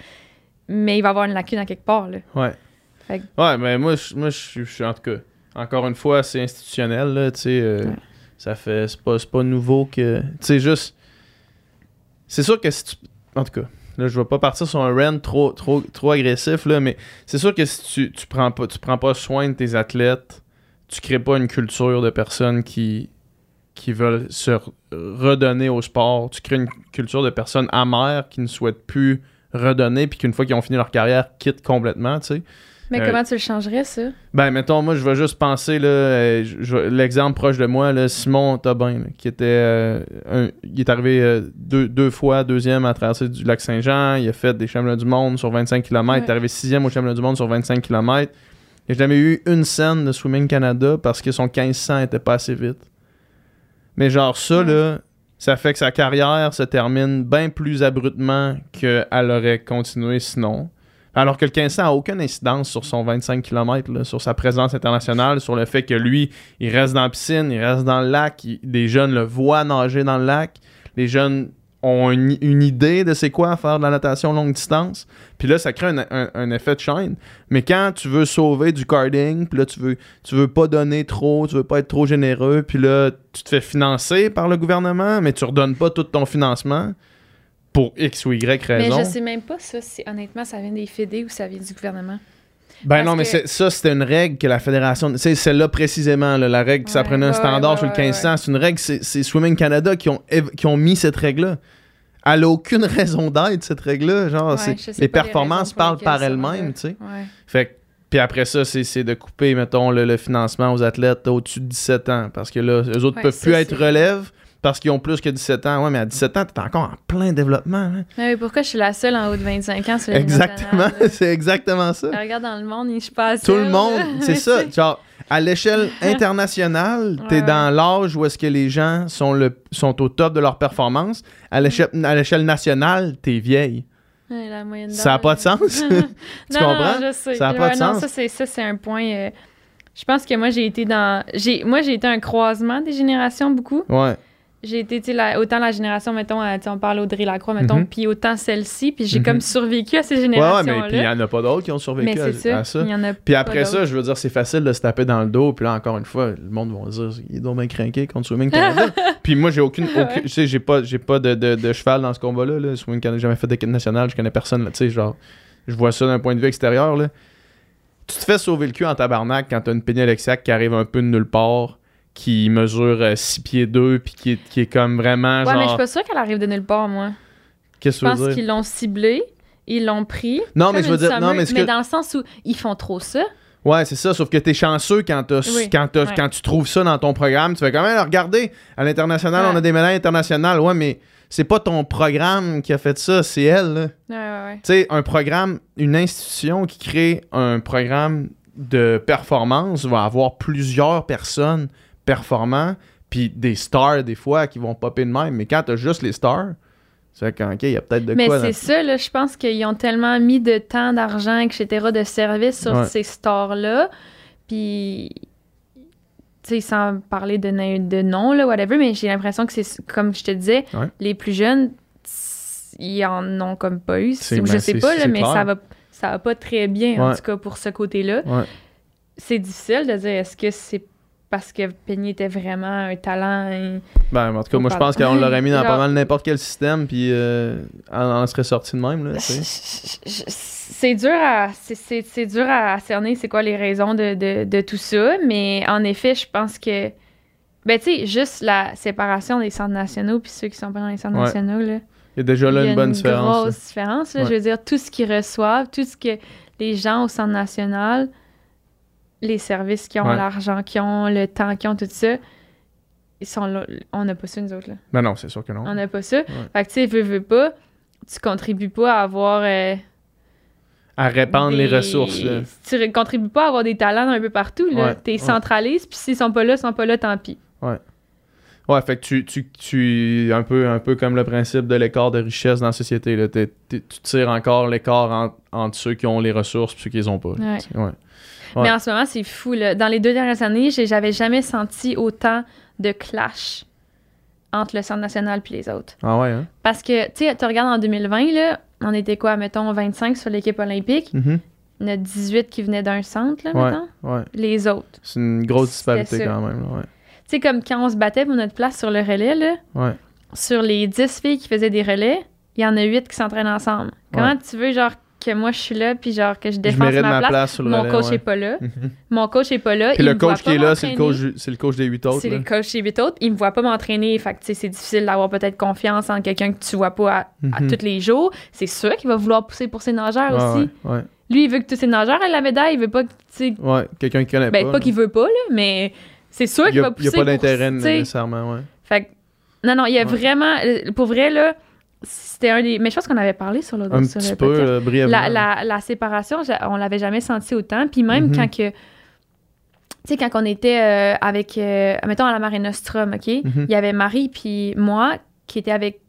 mais il va y avoir une lacune à quelque part. Là. Ouais. Ouais, mais moi, je, moi, je suis en tout cas. Encore une fois, c'est institutionnel, là, tu sais. Euh, ça fait. C'est pas, pas nouveau que. Tu sais, juste. C'est sûr que si tu. En tout cas, là, je vais pas partir sur un rent trop, trop, trop agressif, là, mais c'est sûr que si tu, tu prends pas tu prends pas soin de tes athlètes, tu crées pas une culture de personnes qui qui veulent se redonner au sport. Tu crées une culture de personnes amères qui ne souhaitent plus redonner, puis qu'une fois qu'ils ont fini leur carrière, quittent complètement, tu sais. Mais euh, comment tu le changerais, ça? Ben, mettons, moi, je vais juste penser, là, euh, l'exemple proche de moi, là, Simon Tobin, qui était. Euh, il est arrivé deux, deux, fois, deuxième à traverser du lac Saint-Jean. Il a fait des championnats du monde sur 25 km. Il est arrivé sixième au championnat du monde sur 25 km. Il n'a jamais eu une scène de Swimming Canada parce que son 1500 était pas assez vite. Mais genre, ça, là, ça fait que sa carrière se termine bien plus abruptement qu'elle aurait continué sinon. Alors que le 1500 n'a aucune incidence sur son 25 km, sur sa présence internationale, sur le fait que lui, il reste dans la piscine, il reste dans le lac, des jeunes le voient nager dans le lac, les jeunes ont une, idée de c'est quoi faire de la natation longue distance. Puis là, ça crée un, effet de chaîne. Mais quand tu veux sauver du carding, puis là, tu veux, tu veux pas donner trop, tu veux pas être trop généreux, puis là, tu te fais financer par le gouvernement, mais tu redonnes pas tout ton financement pour X ou Y raison. Mais je sais même pas ça, si honnêtement, ça vient des fédés ou ça vient du gouvernement. Ben non, mais ça, c'était une règle que la fédération. C'est celle-là précisément, la règle, ça prenait un standard sur le 1500. C'est une règle, c'est Swimming Canada qui ont, qui ont mis cette règle-là. Elle n'a aucune raison d'être, cette règle-là. Genre, les performances parlent par elles-mêmes, tu sais. Fait puis après ça, c'est de couper, mettons, le, financement aux athlètes au-dessus de 17 ans. Parce que là, eux autres peuvent plus être relève parce qu'ils ont plus que 17 ans. Ouais, mais à 17 ans, t'es encore en plein développement. Hein. Mais pourquoi je suis la seule en haut de 25 ans sur Exactement, c'est exactement ça. regarde dans le monde, je suis pas Tout le monde, c'est ça. Genre, à l'échelle internationale, t'es dans l'âge où est-ce que les gens sont, le, sont au top de leur performance. À l'échelle nationale, t'es vieille. la moyenne ça n'a pas de sens. tu comprends? Non, je sais. Ça n'a pas de sens. Ça, c'est un point. Euh, je pense que moi, j'ai été dans. Moi, j'ai été un croisement des générations beaucoup. Ouais j'ai été, autant la génération, mettons, euh, on parle Audrey Lacroix, mettons, mhm. puis autant celle-ci, puis j'ai mhm. comme survécu à ces générations-là. Ouais, mais puis il y en a pas d'autres qui ont survécu à, ça. ça. puis après ça, je veux dire, c'est facile de se taper dans le dos, puis là, encore une fois, le monde va dire, il est donc bien craqué contre Swimming Canada. puis moi, j'ai aucune, tu sais, j'ai pas, j'ai pas de, de, de, cheval dans ce combat-là, là. Swimming Canada, j'ai jamais fait d'équipe nationale, je connais personne, tu sais, genre, je vois ça d'un point de vue extérieur, là. Tu te fais sauver le cul en tabarnak quand t'as une pénialexiaque qui arrive un peu de nulle part qui mesure 6 euh, pieds 2 puis qui est, qui est comme vraiment ouais, genre... mais je suis pas sûre qu'elle arrive de nulle part, moi. Qu'est-ce que tu veux dire? Je pense qu'ils l'ont ciblé, ils l'ont pris. Non, mais je veux dire... Non, mais, mais dans le sens où ils font trop ça. Ouais, c'est ça, sauf que t'es chanceux quand, quand, quand tu trouves ça dans ton programme. Tu fais quand même, regarder, à l'international, on a des médailles internationales. Ouais, mais c'est pas ton programme qui a fait ça, c'est elle. Ouais, ouais. Tu sais, un programme, une institution qui crée un programme de performance va avoir plusieurs personnes performants, puis des stars des fois qui vont popper de même. Mais quand t'as juste les stars, c'est quand il y a peut-être de mais quoi. Mais c'est ça, là, je pense qu'ils ont tellement mis de temps, d'argent, etc., de services sur ces stars-là. Puis, tu sais, sans parler de, de nom, là, whatever, mais j'ai l'impression que c'est, comme je te disais, les plus jeunes, ils en ont comme pas eu. je ben, sais pas, là, mais ça va, ça va pas très bien, en tout cas, pour ce côté-là. C'est difficile de dire, est-ce que c'est parce que Penny était vraiment un talent. Ben, en tout cas, moi, je pense qu'on l'aurait mis dans pas mal n'importe quel système, puis euh, on en serait sorti de même. Là, c'est dur à c'est, dur à cerner c'est quoi les raisons de, tout ça, mais en effet, je pense que. Ben, tu sais, juste la séparation des centres nationaux puis ceux qui sont pas dans les centres nationaux, là. Il y a déjà là une bonne différence. une grosse différence. Je veux dire, tout ce qu'ils reçoivent, tout ce que les gens au centre national les services qui ont, l'argent qui ont, le temps qui ont, tout ça, ils sont là. On n'a pas ça, nous autres. Là. Ben non, c'est sûr que non. On n'a pas ça. Fait que, tu sais, veux, veux pas, tu contribues pas à avoir. Euh, à répandre les ressources. Tu contribues pas à avoir des talents un peu partout. Là. Tu centralises, puis s'ils sont pas là, ils sont pas là, tant pis. Ouais. Ouais, fait que tu, tu, tu un peu un peu comme le principe de l'écart de richesse dans la société. Là. tu tires encore l'écart entre ceux qui ont les ressources et ceux qui les ont pas. Ouais. Mais en ce moment, c'est fou. Là. Dans les deux dernières années, j'avais jamais senti autant de clash entre le Centre national et les autres. Ah ouais, hein? Parce que, tu sais, tu regardes en 2020, là, on était quoi, mettons, 25 sur l'équipe olympique? Mm-hmm. Il y en a 18 qui venaient d'un centre, là, mettons? Ouais. Les autres. C'est une grosse disparité quand même, ouais. Tu sais, comme quand on se battait pour notre place sur le relais, là, ouais. sur les 10 filles qui faisaient des relais, il y en a 8 qui s'entraînent ensemble. Comment tu veux, genre, que moi je suis là puis genre que je défense ma, place, mon coach est pas là. Mhm. mon coach est pas là puis le coach qui est là c'est le coach c'est le coach des huit autres c'est le coach des huit autres il me voit pas m'entraîner. Fait que c'est difficile d'avoir peut-être confiance en quelqu'un que tu vois pas à, mhm. tous les jours. C'est sûr qu'il va vouloir pousser pour ses nageurs aussi. lui il veut que tous ses nageurs aient la médaille il veut pas que tu ouais quelqu'un qui connaît ben, pas pas qu'il veut pas là mais c'est sûr qu'il va pousser il y a pas d'intérêt nécessairement ouais. Fait non non il y a vraiment pour vrai là c'était un des. Mais je pense qu'on avait parlé sur le Un petit peu, euh, brièvement. La, la, séparation, on l'avait jamais senti autant. Puis même mm-hmm. quand que. Tu sais, quand on était euh, avec. Euh, mettons à la Marine Nostrum, OK? Mm-hmm. Il y avait Marie, puis moi, qui était avec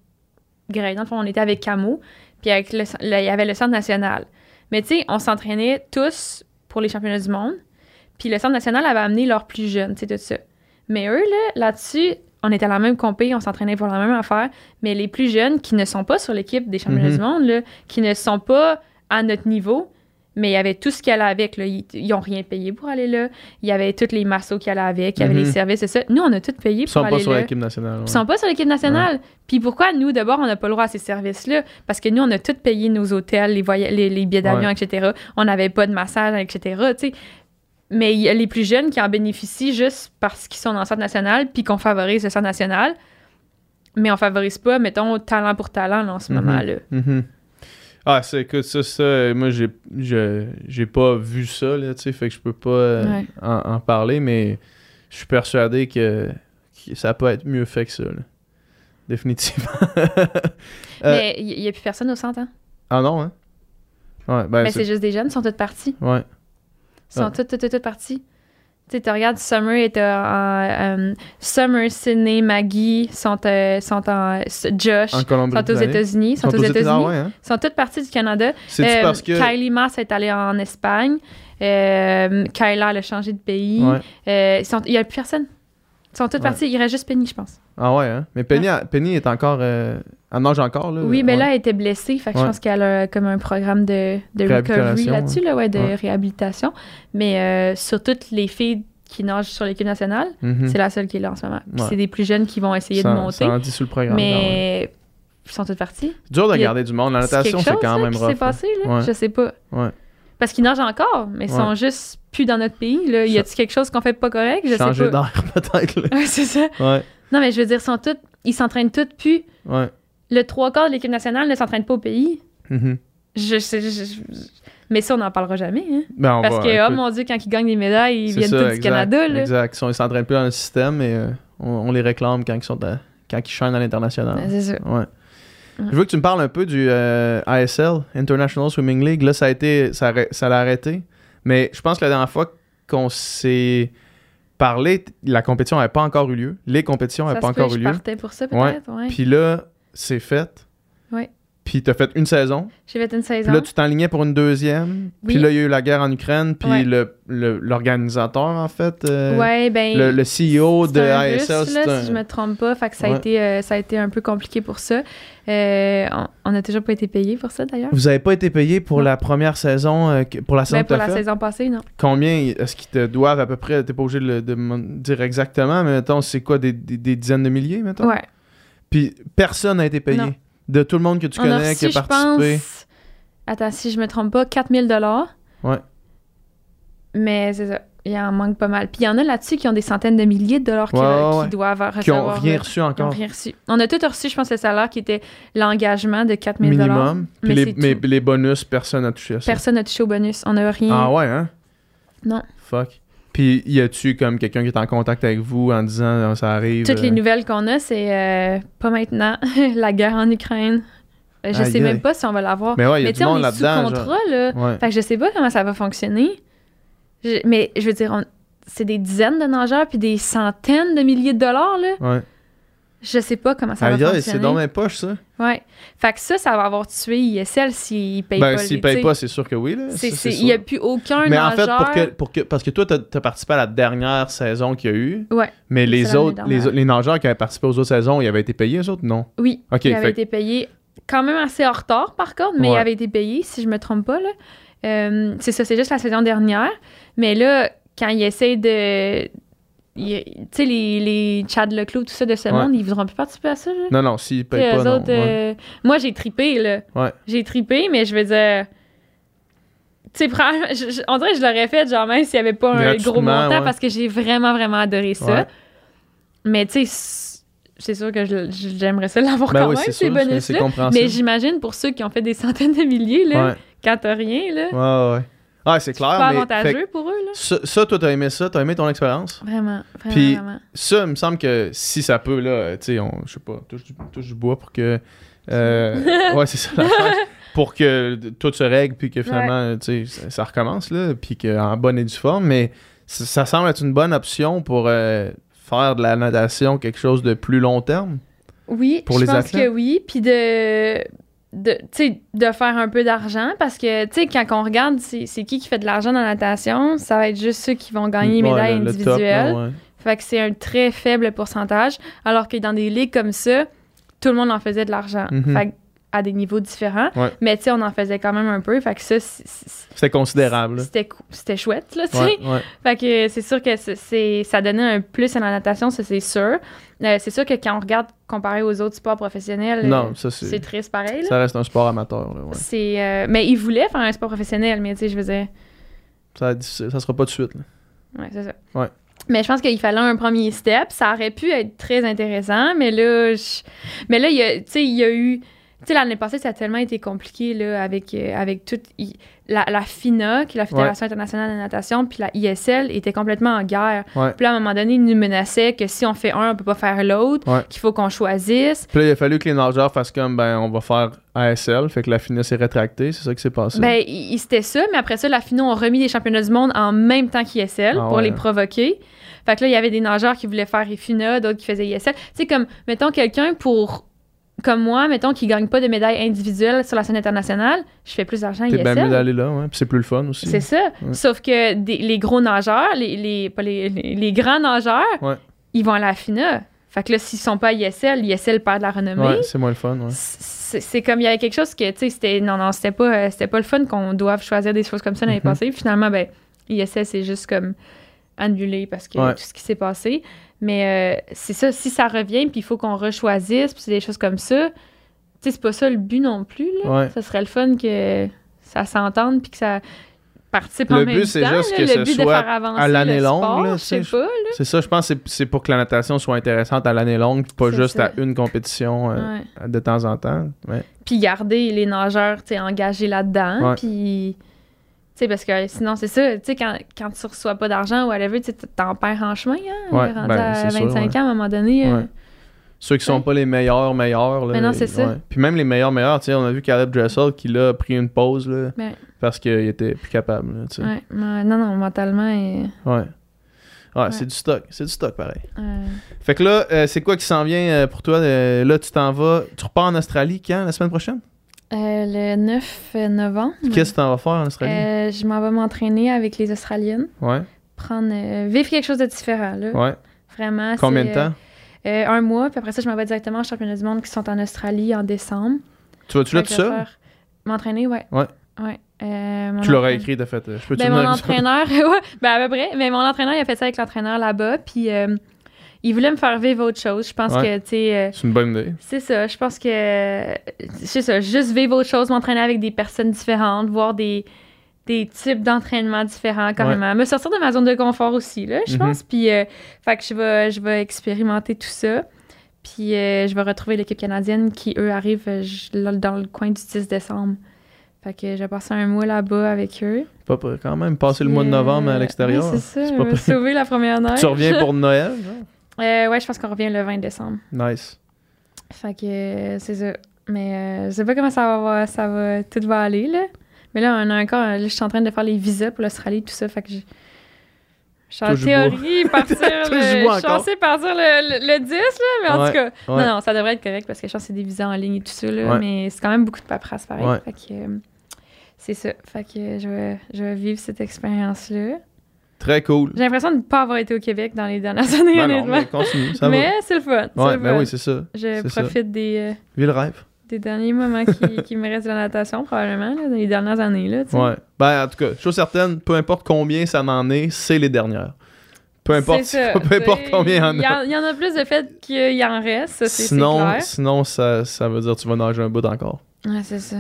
Grey. Dans le fond, on était avec Camo. Puis avec le, il y avait le Centre national. Mais tu sais, on s'entraînait tous pour les championnats du monde. Puis le centre national avait amené leurs plus jeunes, tu sais, tout ça. Mais eux, là, là-dessus, on était à la même compé, on s'entraînait pour la même affaire. Mais les plus jeunes qui ne sont pas sur l'équipe des championnats Mhm. du monde, là, qui ne sont pas à notre niveau, mais il y avait tout ce qui allait avec. Là. Ils, ils ont rien payé pour aller là. Il y avait tous les massos qui allaient avec, il y avait Mhm. les services et ça. Nous, on a tout payé Ils pour sont pas aller sur là. l'équipe nationale. ouais. Ils sont pas sur l'équipe nationale. Puis pourquoi nous, d'abord, on n'a pas le droit à ces services-là? Parce que nous, on a tout payé nos hôtels, les, voya- les, les billets d'avion, Ouais. etc. On n'avait pas de massage, etc. Mais il y a les plus jeunes qui en bénéficient juste parce qu'ils sont dans le centre national puis qu'on favorise le centre national. Mais on favorise pas, mettons, talent pour talent là, en ce Mhm. moment-là. Mhm. Ah, c'est écoute, ça, ça, moi, j'ai, je- j'ai pas vu ça, là, tu sais, fait que je peux pas euh, Ouais. en, en parler, mais je suis persuadé que, que ça peut être mieux fait que ça, là. Définitivement. Euh, Mais il n'y a plus personne au centre. Hein? Ah non, hein? Ouais, ben, Mais c'est... c'est juste des jeunes, ils sont tous partis. Ouais. Ils sont Ah. tous, tous, tous partis. Tu sais, tu regardes Summer est en. euh, Summer, Sydney, Maggie sont, euh, sont en. Josh En sont aux. États-Unis. Ils Sont, aux Ah, États-Unis. ouais, hein? Sont toutes parties du Canada. Euh, parce que... Kylie Mass est allée en Espagne. Euh, Kyla, elle a changé de pays. Ouais. Euh, sont- il n'y a plus personne. Ils sont toutes Ouais. parties. Il reste juste Penny, je pense. Ah ouais, hein? Mais Penny, a- Penny est encore... Euh... Elle nage encore, là? oui, mais là, elle était blessée. Fait que je pense qu'elle a comme un programme de, de recovery là-dessus, là, ouais, de réhabilitation. Mais euh, sur toutes les filles qui nagent sur l'équipe nationale, Mhm. c'est la seule qui est là en ce moment. C'est des plus jeunes qui vont essayer ça, de monter. Ça en dit sur le programme. mais ils sont toutes parties. Dur de garder du monde. La C'est natation, c'est quand même rough. s'est passé, là? Je sais pas. Ouais. Parce qu'ils nagent encore, mais ils sont juste plus dans notre pays. Là. Y a-t-il quelque chose qu'on fait pas correct? Je Changer sais pas. d'air, peut-être. Ouais, c'est ça. Ouais, Non, mais je veux dire, ils sont toutes, ils s'entraînent toutes plus. ouais. Le trois quarts de l'équipe nationale ne s'entraîne pas au pays. Mhm. Je sais. je- je- Mais ça, on n'en parlera jamais. Hein? Ben, Parce va, que, oh mon Dieu, quand ils gagnent des médailles, ils c'est viennent ça, tous du Canada. Là. Exact. Ils s'entraînent plus dans le système, mais euh, on, on les réclame quand ils sont à- quand ils chaînent à l'international. Ouais, c'est ça. Ouais. Ouais. Je veux que tu me parles un peu du euh, ISL, International Swimming League. Là, ça a été, ça, l'a arrêté. Mais je pense que la dernière fois qu'on s'est parlé, la compétition n'avait pas encore eu lieu. Les compétitions n'avaient pas se peut, encore eu je lieu. partais pour ça, peut-être. Ouais. Puis là, c'est fait. Ouais. Puis t'as fait une saison. J'ai fait une saison. Puis là, tu t'enlignais pour une deuxième. Puis là, il y a eu la guerre en Ukraine. Puis Ouais. le- le- l'organisateur, en fait, euh, ouais, ben. le, le CEO de un... si je me trompe pas. Fait que ça, a été, euh, ça a été un peu compliqué pour ça. Euh, on- n'a toujours pas été payé pour ça, d'ailleurs. Vous avez pas été payé pour Non. la première saison, pour la saison Ben, pour la saison passée, non. Combien est-ce qu'ils te doivent à peu près? T'es pas obligé de, de me dire exactement, mais mettons, c'est quoi, des, des- des dizaines de milliers, mettons? Ouais. Puis personne n'a été payé? Non. De tout le monde que tu on a connais, qui a je participé. pense. Attends, si je me trompe pas, 4000 dollars. Ouais. Mais c'est ça. Il en manque pas mal. Puis il y en a là-dessus qui ont des centaines de milliers de dollars qui, Ouais, ouais, qui ouais. doivent recevoir. Qui ont rien là. reçu encore. rien reçu. On a tout reçu, je pense, le salaire qui était l'engagement de 4000 dollars. Minimum. Puis Mais les, mais les bonus, personne n'a touché à ça. Personne n'a touché au bonus. On n'a rien. Ah ouais, hein? Non. Fuck. Puis y a-tu comme quelqu'un qui est en contact avec vous en disant Ah, ça arrive? Toutes les euh, nouvelles qu'on a, c'est euh, pas maintenant. la guerre en Ukraine. Euh, Je Aïe, sais même pas si on va l'avoir. Mais ouais, y a Mais du tu sais, on est sous genre. contrat, là. Ouais. Fait que je sais pas comment ça va fonctionner. Je- mais je veux dire, on- c'est des dizaines de nageurs puis des centaines de milliers de dollars, là. Ouais. Je sais pas comment ça Aïe, va aïe, fonctionner. c'est dans mes poches, ça. Ouais. Fait que ça, ça va avoir tué ISL s'ils payent Ben, pas. s'ils payent tu pas, c'est sûr que oui. Là. Il n'y a plus aucun Mais en fait, pour que, pour que, parce que toi, t'as as participé à la dernière saison qu'il y a eu, Ouais, mais les autres, les, les nageurs qui avaient participé aux autres saisons, ils avaient été payés, eux autres? Non? oui. Ok, il avait fait été payé quand même assez en retard, par contre, mais Ouais. il avait été payé, si je me trompe pas. là. Euh, c'est ça, c'est juste la saison dernière. Mais là, quand il essaie de. Tu sais, les, les Chad Leclos, tout ça de ce Ouais. monde, ils voudront plus participer à ça. là. Non, non, s'ils payent pas, non. Ouais. euh, Moi, j'ai tripé, là. Ouais. J'ai tripé, mais je veux dire. Tu sais, on dirait que je l'aurais fait, genre, même s'il n'y avait pas un gros montant, parce que j'ai vraiment, vraiment adoré ça. Mais tu sais, c'est sûr que j'aimerais ça l'avoir Ben quand oui, même, c'est ces bonus-là. Mais j'imagine pour ceux qui ont fait des centaines de milliers, là, quand t'as rien, là, ouais, ouais. Ah, c'est clair, pas mais... avantageux fait pour eux, là. ça, ça, toi, t'as aimé ça? T'as aimé ton expérience? Vraiment, vraiment, Puis- vraiment. Ça, il me semble que si ça peut, là, tu sais, on- je sais pas, touche du, touche du bois pour que... euh, ouais, c'est ça l'affaire. Pour que tout se règle, puis que finalement, tu sais, ça, ça recommence, là, puis qu'en bonne et due forme, mais ça, ça semble être une bonne option pour euh, faire de la natation quelque chose de plus long terme? Oui, Pour je les pense athlètes? que oui. Puis de, de, de faire un peu d'argent parce que, tu sais, quand on regarde c'est qui qui fait de l'argent dans la natation, ça va être juste ceux qui vont gagner les médailles individuelles. Fait que c'est un très faible pourcentage, alors que dans des ligues comme ça, tout le monde en faisait de l'argent. Mm-hmm. Fait à des niveaux différents. Mais tu sais, on en faisait quand même un peu. Fait que ça, c'était considérable. C'était chouette, là, tu sais. Fait que c'est sûr que c'est ça donnait un plus à la natation, ça, c'est sûr. Euh, c'est sûr que quand on regarde comparé aux autres sports professionnels, euh, c'est triste pareil. Ça reste un sport amateur. C'est, euh, mais ils voulaient faire un sport professionnel, mais tu sais, je veux dire. Ça, ça sera pas de suite. Là. Ouais, c'est ça. Ouais. Mais je pense qu'il fallait un premier step. Ça aurait pu être très intéressant, mais là, mais là, il il y a eu tu sais, l'année passée, ça a tellement été compliqué là, avec, euh, avec toute. La, la, FINA, qui est la Fédération internationale de natation, puis la ISL était complètement en guerre. Puis là, à un moment donné, ils nous menaçaient que si on fait un, on peut pas faire l'autre, qu'il faut qu'on choisisse. Puis là, il a fallu que les nageurs fassent comme, ben, on va faire ASL, fait que la FINA s'est rétractée, c'est ça qui s'est passé? Ben, c'était ça, mais après ça, la FINA a remis des championnats du monde en même temps qu'ISL ah pour les provoquer. Fait que là, il y avait des nageurs qui voulaient faire FINA, d'autres qui faisaient ISL. Tu sais, comme, mettons, quelqu'un pour comme moi, mettons, qui gagne pas de médaille individuelle sur la scène internationale, je fais plus d'argent T'es bien mieux d'aller là, ouais. Puis c'est plus le fun aussi. C'est ça. Sauf que les gros nageurs, les, les, pas les, les, grands nageurs, ils vont à la FINA. Fait que là, s'ils sont pas à ISL, ISL perd de la renommée. Ouais, c'est moins le fun, ouais. C'est comme il y avait quelque chose que, tu sais, c'était. Non, non, c'était pas, c'était pas le fun qu'on doive choisir des choses comme ça l'année mm passée. Finalement, ben, ISL, c'est juste comme annulé parce que tout ce qui s'est passé. Mais euh, c'est ça, si ça revient, puis il faut qu'on rechoisisse, puis c'est des choses comme ça, tu sais, c'est pas ça le but non plus. Là. Ça serait le fun que ça s'entende, puis que ça participe le en même but, c'est juste que le ce soit à l'année longue. C'est ça, je pense que c'est pour que la natation soit intéressante à l'année longue, pas juste à une compétition euh, de temps en temps. Puis garder les nageurs engagés là-dedans, puis sais, parce que sinon, c'est ça, tu sais, quand, quand tu reçois pas d'argent ou whatever, tu t'en perds en chemin, hein, ouais, rendu ben, à 25 ans, à un moment donné. Euh, Ceux qui sont pas les meilleurs, meilleurs. Là, Mais non, c'est ça. Puis même les meilleurs, meilleurs, tu sais, on a vu Caleb Dressel qui, là, a pris une pause, là, parce qu'il était plus capable, tu sais. Ouais, non, non, mentalement, et... Ouais. Ouais, c'est du stock. C'est du stock, pareil. Fait que là, euh, c'est quoi qui s'en vient euh, pour toi? là, tu t'en vas... Tu repars en Australie quand? La semaine prochaine? Euh, le 9 novembre. Qu'est-ce que tu vas faire en Australie? Euh, je m'en vais m'entraîner avec les Australiennes. Ouais. Prendre, euh, vivre quelque chose de différent, là. Ouais. Vraiment. Combien de temps? un mois, puis après ça, je m'en vais directement au championnat du monde qui sont en Australie en décembre. Tu vas-tu là tout seul? M'entraîner, ouais. Ouais. Ouais. tu l'aurais écrit, t'as fait. Je peux ben, mon entraîneur, ouais, ben à peu près. Mais mon entraîneur, il a fait ça avec l'entraîneur là-bas. Puis il voulait me faire vivre autre chose. Je pense que, tu sais. Euh, c'est une bonne idée. C'est ça. Je pense que. C'est ça. Juste vivre autre chose, m'entraîner avec des personnes différentes, voir des, des types d'entraînement différents, quand même. Me sortir de ma zone de confort aussi, là, je mm-hmm. pense. Puis, euh, fait que je vais, je vais expérimenter tout ça. Puis, euh, je vais retrouver l'équipe canadienne qui, eux, arrivent dans le coin du 10 décembre. Fait que j'ai passé un mois là-bas avec eux. Pas quand même, passer le mois de novembre à l'extérieur. c'est ça, je sauver la première neige. Tu reviens pour Noël? Euh, ouais, je pense qu'on revient le 20 décembre. Nice. Fait que euh, c'est ça. Mais euh, je sais pas comment ça va, ça va, tout va aller, là. Mais là, on a encore, là, je suis en train de faire les visas pour l'Australie, tout ça, fait que je suis en théorie partir le, je suis censée partir le, le, 10, là, mais en tout cas, non, non, ça devrait être correct parce que je pense que c'est des visas en ligne et tout ça, là, mais c'est quand même beaucoup de paperasse pareil. Fait que c'est ça. Fait que je vais, je vais vivre cette expérience-là. Très cool. J'ai l'impression de ne pas avoir été au Québec dans les dernières années, ben honnêtement. mais continue, ça mais c'est le fun. Ouais, ben oui, c'est ça. Je profite des. Euh, le rêve. Des derniers moments qui, qui me restent de la natation, probablement, là, dans les dernières années. Là, ouais. Ben, en tout cas, chose certaine, peu importe combien ça en est, c'est les dernières. Peu importe, peu importe combien il y en a. Il y, en a plus de fait qu'il y en reste, ça, c'est sinon, clair. Sinon, ça, ça veut dire que tu vas nager un bout encore. Ouais, c'est ça.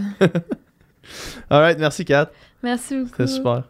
Alright, merci Kat. Merci beaucoup. C'était super.